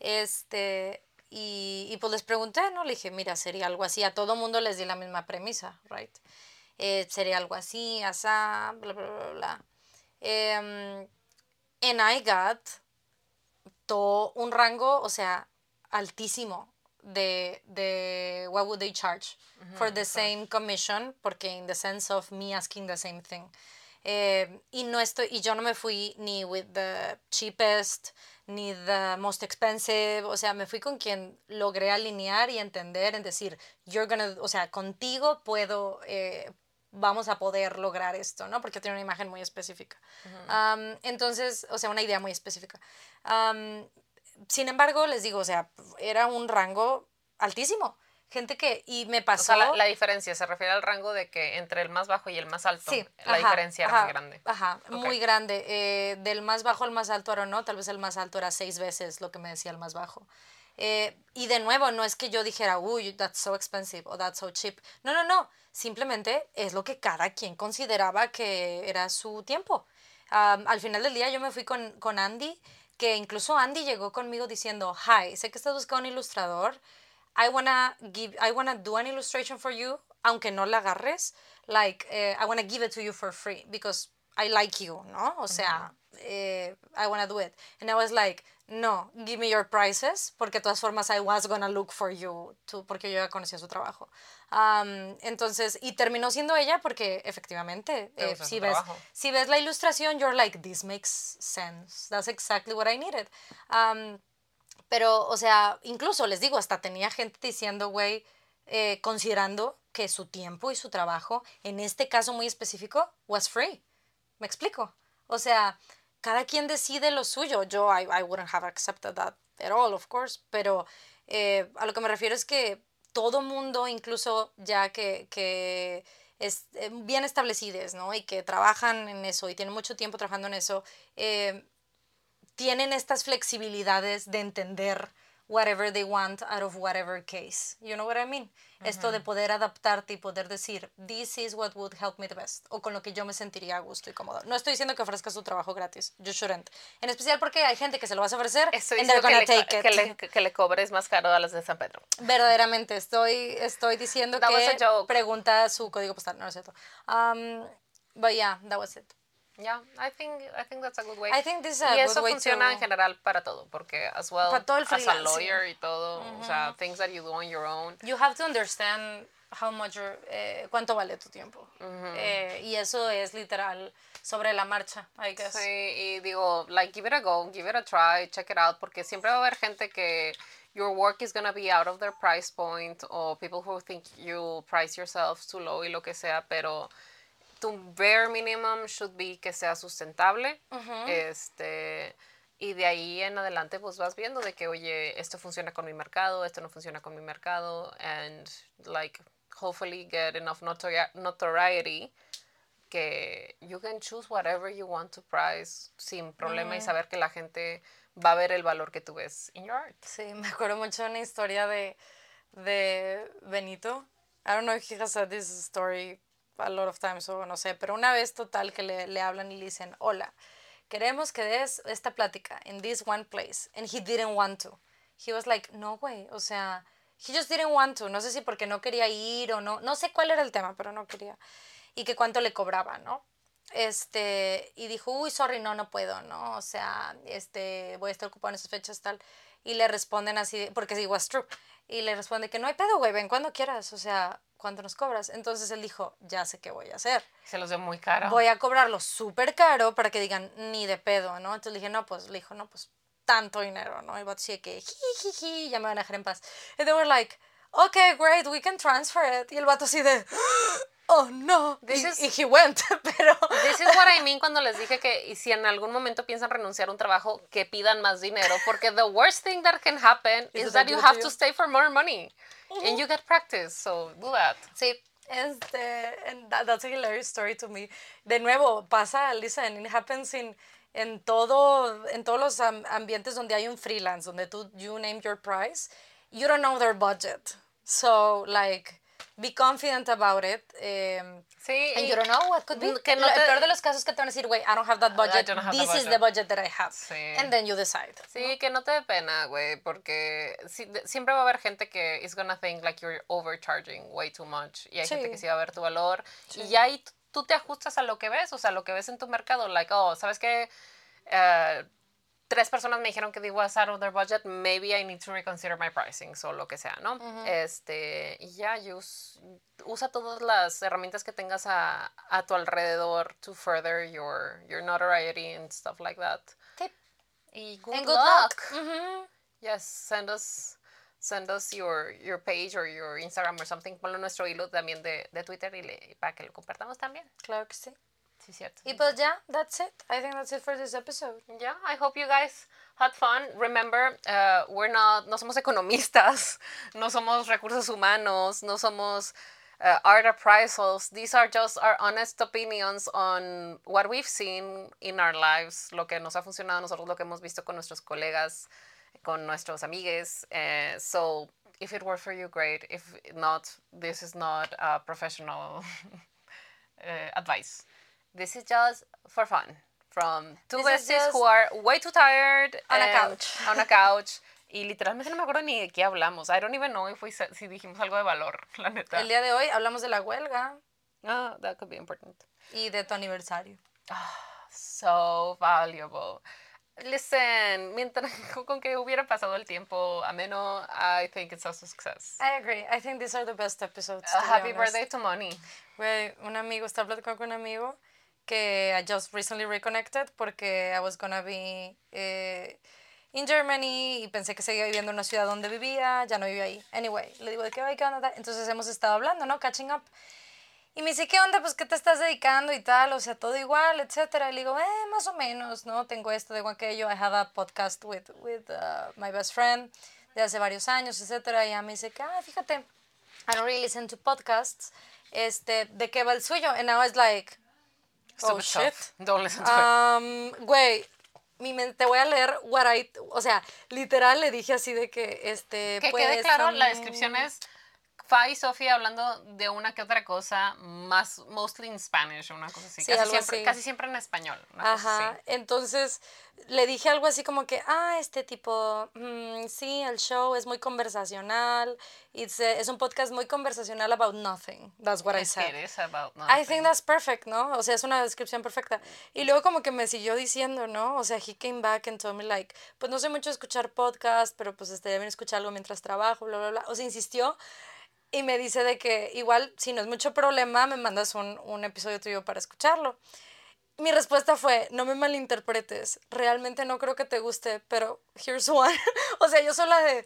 Este, y, y, pues les pregunté, ¿no? Le dije, mira, sería algo así. A todo mundo les di la misma premisa, right? Eh, sería algo así, asá, bla, bla, bla, bla. Um, and I got un rango, o sea, altísimo de, de what would they charge for the same commission, porque in the sense of me asking the same thing. Eh, y no estoy y yo no me fui ni with the cheapest ni the most expensive o sea me fui con quien logré alinear y entender en decir you're gonna o sea contigo puedo eh, vamos a poder lograr esto, ¿no? Porque tiene una imagen muy específica. entonces, o sea, una idea muy específica. sin embargo, les digo, o sea, era un rango altísimo. Gente que, y me pasó... O sea, la, diferencia se refiere al rango de que entre el más bajo y el más alto, sí, la diferencia era muy grande. Ajá, muy grande. Eh, del más bajo al más alto era no, tal vez el más alto era seis veces lo que me decía el más bajo. Eh, y de nuevo, no es que yo dijera, uy, that's so expensive o that's so cheap. No, no, no. Simplemente es lo que cada quien consideraba que era su tiempo. al final del día yo me fui con, con Andy que incluso Andy llegó conmigo diciendo, hi, sé que estás buscando un ilustrador, I wanna, give, I wanna do an illustration for you, aunque no la agarres, like, eh, I wanna give it to you for free, because I like you, ¿no? O sea, eh, I wanna do it. And I was like, no, give me your prices, porque de todas formas I was gonna look for you, too, porque yo ya conocía su trabajo. Um, entonces, y terminó siendo ella porque efectivamente, eh, si, ves, si ves la ilustración, you're like, this makes sense, that's exactly what I needed. Um, pero, o sea, incluso les digo, hasta tenía gente diciendo, güey, eh, considerando que su tiempo y su trabajo, en este caso muy específico, was free. ¿Me explico? O sea, cada quien decide lo suyo. Yo, I, I wouldn't have accepted that at all, of course, pero eh, a lo que me refiero es que todo mundo, incluso ya que, que es eh, bien establecidos, ¿no? Y que trabajan en eso y tienen mucho tiempo trabajando en eso, eh, tienen estas flexibilidades de entender whatever they want out of whatever case. You know what I mean? Esto de poder adaptarte y poder decir, this is what would help me the best, o con lo que yo me sentiría a gusto y cómodo. No estoy diciendo que ofrezcas tu trabajo gratis, you shouldn't. En especial porque hay gente que se lo vas a ofrecer estoy and they're gonna que, le, take que, le, que, le, cobres más caro a las de San Pedro. Verdaderamente, estoy, estoy diciendo que pregunta su código postal, no, es cierto. Um, but yeah, that was it. Yeah, I think I think that's a good way. I think this is a y good eso way funciona to... en general para todo, porque as well Para todo el as a lawyer y todo, o sea, things that you do on your own. You have to understand how much your, eh, cuánto vale tu tiempo. eh, y eso es literal sobre la marcha, I guess. Sí, y digo, like give it a go, give it a try, check it out, porque siempre va a haber gente que your work is gonna be out of their price point or people who think you price yourself too low y lo que sea, pero tu bare minimum should be que sea sustentable. Este y de ahí en adelante pues vas viendo de que oye, esto funciona con mi mercado, esto no funciona con mi mercado and like hopefully get enough notoriety que you can choose whatever you want to price sin problema y saber que la gente va a ver el valor que tú ves in your art. Sí, me acuerdo mucho de una historia de, de Benito. I don't know if he has said this story a lot of times o no sé, pero una vez total que le, le hablan y le dicen, hola, queremos que des esta plática in this one place. And he didn't want to. He was like, no, güey, o sea, he just didn't want to. No sé si porque no quería ir o no, no sé cuál era el tema, pero no quería. Y que cuánto le cobraba, ¿no? Este, y dijo, uy, sorry, no, no puedo, ¿no? O sea, este, voy a estar ocupado en esas fechas, tal. Y le responden así, porque sí, was true. Y le responde que no hay pedo, güey, ven cuando quieras, o sea, ¿cuánto nos cobras? Entonces él dijo, ya sé qué voy a hacer. Se los dio muy caro. Voy a cobrarlo súper caro para que digan, ni de pedo, ¿no? Entonces le dije, no, pues, le dijo, no, pues, tanto dinero, ¿no? Y el decía que, jiji, ya me van a dejar en paz. Y they were like, okay, great, we can transfer it. Y el vato así de, oh no. This y, is, y he went, pero. This is what I mean cuando les dije que y si en algún momento piensan renunciar a un trabajo, que pidan más dinero, porque the worst thing that can happen is, that you have to stay for more money. And you get practice, so do that. Sí, este, and that, that's a hilarious story to me. De nuevo, pasa, Lisa, and it happens in, en, todo, en todos los ambientes donde hay un freelance, donde tú, you name your price, you don't know their budget. So, like, be confident about it. Um, sí. And you don't know what could be. Que no te, el peor de los casos que te van a decir, wait, I don't have that budget. Have This is the budget that I have. Sí. And then you decide. Sí, que no te dé pena, güey, porque si, siempre va a haber gente que is gonna think like you're overcharging way too much. Y hay sí. gente que sí va a ver tu valor. Sí. Y ahí tú te ajustas a lo que ves, o sea, lo que ves en tu mercado. Like, oh, ¿sabes qué? Uh, tres personas me dijeron que they was out of their budget, maybe I need to reconsider my pricing, o lo que sea, ¿no? Este, y ya, usa todas las herramientas que tengas a, a, tu alrededor to further your, your notoriety and stuff like that. Tip. Y good, luck. Yes, send us send us your, your page or your Instagram or something. Ponlo nuestro hilo también de, de Twitter y le, para que lo compartamos también. Claro que sí. Sí, cierto. Y pues ya, that's it. I think that's it for this episode. Yeah, I hope you guys had fun. Remember, uh, we're not, no somos economistas, no somos recursos humanos, no somos uh, art appraisals. These are just our honest opinions on what we've seen in our lives, lo que nos ha funcionado nosotros, lo que hemos visto con nuestros colegas, con nuestros amigues. Uh, so, if it worked for you, great. If not, this is not a professional uh, advice. This is just for fun, from two This besties who are way too tired. on a couch. On a couch. Y literalmente no me acuerdo ni de qué hablamos. I don't even know if we said- si dijimos algo de valor, la neta. El día de hoy hablamos de la huelga Ah, that could be important. y de tu aniversario. So valuable. Listen, mientras con que hubiera pasado el tiempo ameno, I think it's a success. I agree. I think these are the best episodes. Uh, to happy birthday to Money. Güey, un amigo, estaba platicando con un amigo que I just recently reconnected porque I was gonna be eh, in Germany y pensé que seguía viviendo en una ciudad donde vivía, ya no vivía ahí. Anyway, le digo de qué va, tal. entonces hemos estado hablando, ¿no? Catching up. Y me dice, ¿qué onda? Pues, ¿qué te estás dedicando y tal? O sea, todo igual, etcétera. Y le digo, eh, más o menos, ¿no? Tengo esto, tengo aquello. I have a podcast with, with uh, my best friend de hace varios años, etcétera. Y ella me dice que, ah, fíjate, I don't really listen to podcasts. Este, ¿de qué va el suyo? And I was like, oh, Stupid shit. stuff. Don't listen to it. Um, güey, mi men- te voy a leer what I, o sea, literal le dije así de que, este, Que pues, quede claro, la um, descripción es Fa y Sofía hablando de una que otra cosa, más mostly in Spanish, una cosa así. Sí, casi, siempre, así. casi siempre en español. una cosa Ajá, así. entonces le dije algo así como que, ah, este tipo, mm, sí, el show es muy conversacional, it's a- es un podcast muy conversacional about nothing, that's what I said. it is about I nothing. think that's perfect, ¿no? O sea, es una descripción perfecta. Y luego como que me siguió diciendo, ¿no? O sea, he came back and told me like, pues no sé mucho escuchar podcast, pero pues estaría bien escuchar algo mientras trabajo, bla, bla, bla. O sea, insistió y me dice de que igual, si no es mucho problema, me mandas un, un episodio tuyo para escucharlo. Mi respuesta fue, no me malinterpretes, realmente no creo que te guste, pero here's one. o sea, yo sola de,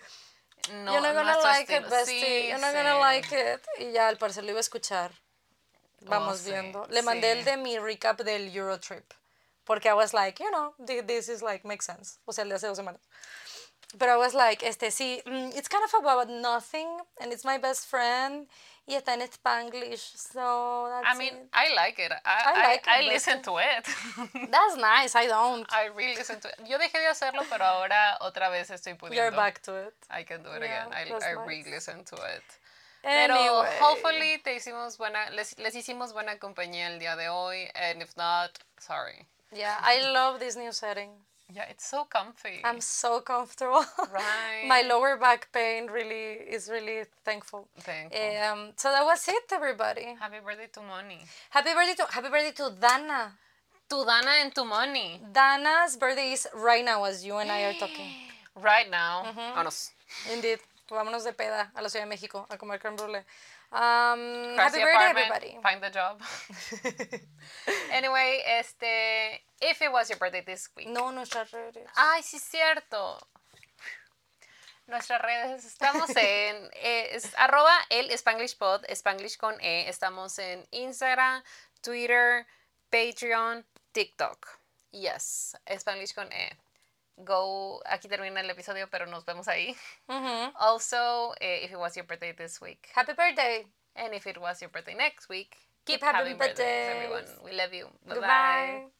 No, you're not gonna like it, bestie, Sí, you're not sí. gonna like it. Y ya al parecer lo iba a escuchar. Vamos sí, viendo. Le mandé el de mi recap del Eurotrip. Porque I was like, you know, thi- this is like, makes sense. O sea, el de hace dos semanas. Pero I was like, este, sí, mm, it's kind of about nothing, and it's my best friend, y está en Spanglish, so that's I mean, it. I like it. I, I I, like it, I but- listen to it. That's nice, I don't. I really listen to it. Yo dejé de hacerlo, pero ahora otra vez estoy pudiendo. You're back to it. I can do it Yeah, again. I, I nice. really listen to it. Pero Anyway. hopefully te hicimos buena, les, les hicimos buena compañía el día de hoy. And if not, sorry. Yeah, I love this new setting. Yeah, it's so comfy. I'm so comfortable. Right. My lower back pain really is really thankful. Thankful. Um, so that was it, everybody. Happy birthday to Moni. Happy birthday to Happy birthday to Dana. To Dana and to Moni. Dana's birthday is right now as you and I are talking. Right now. Mm-hmm. Vámonos. Indeed. Vámonos de peda a la Ciudad de México a comer creme brulee. Um, happy birthday, everybody. Find the job. anyway, este, if it was your birthday this week. No, nuestras redes. Ay, sí es cierto. Nuestras redes, estamos en, eh, es arroba el Spanglish Pod, Spanglish con E. Estamos en Instagram, Twitter, Patreon, TikTok. Yes, Spanglish con E. Go, aquí termina el episodio, pero nos vemos ahí. Mhm. Also, eh, if it was your birthday this week, Happy birthday. and if it was your birthday next week, Keep keep, having having birthdays, birthdays. everyone. We love you. Bye bye. Goodbye.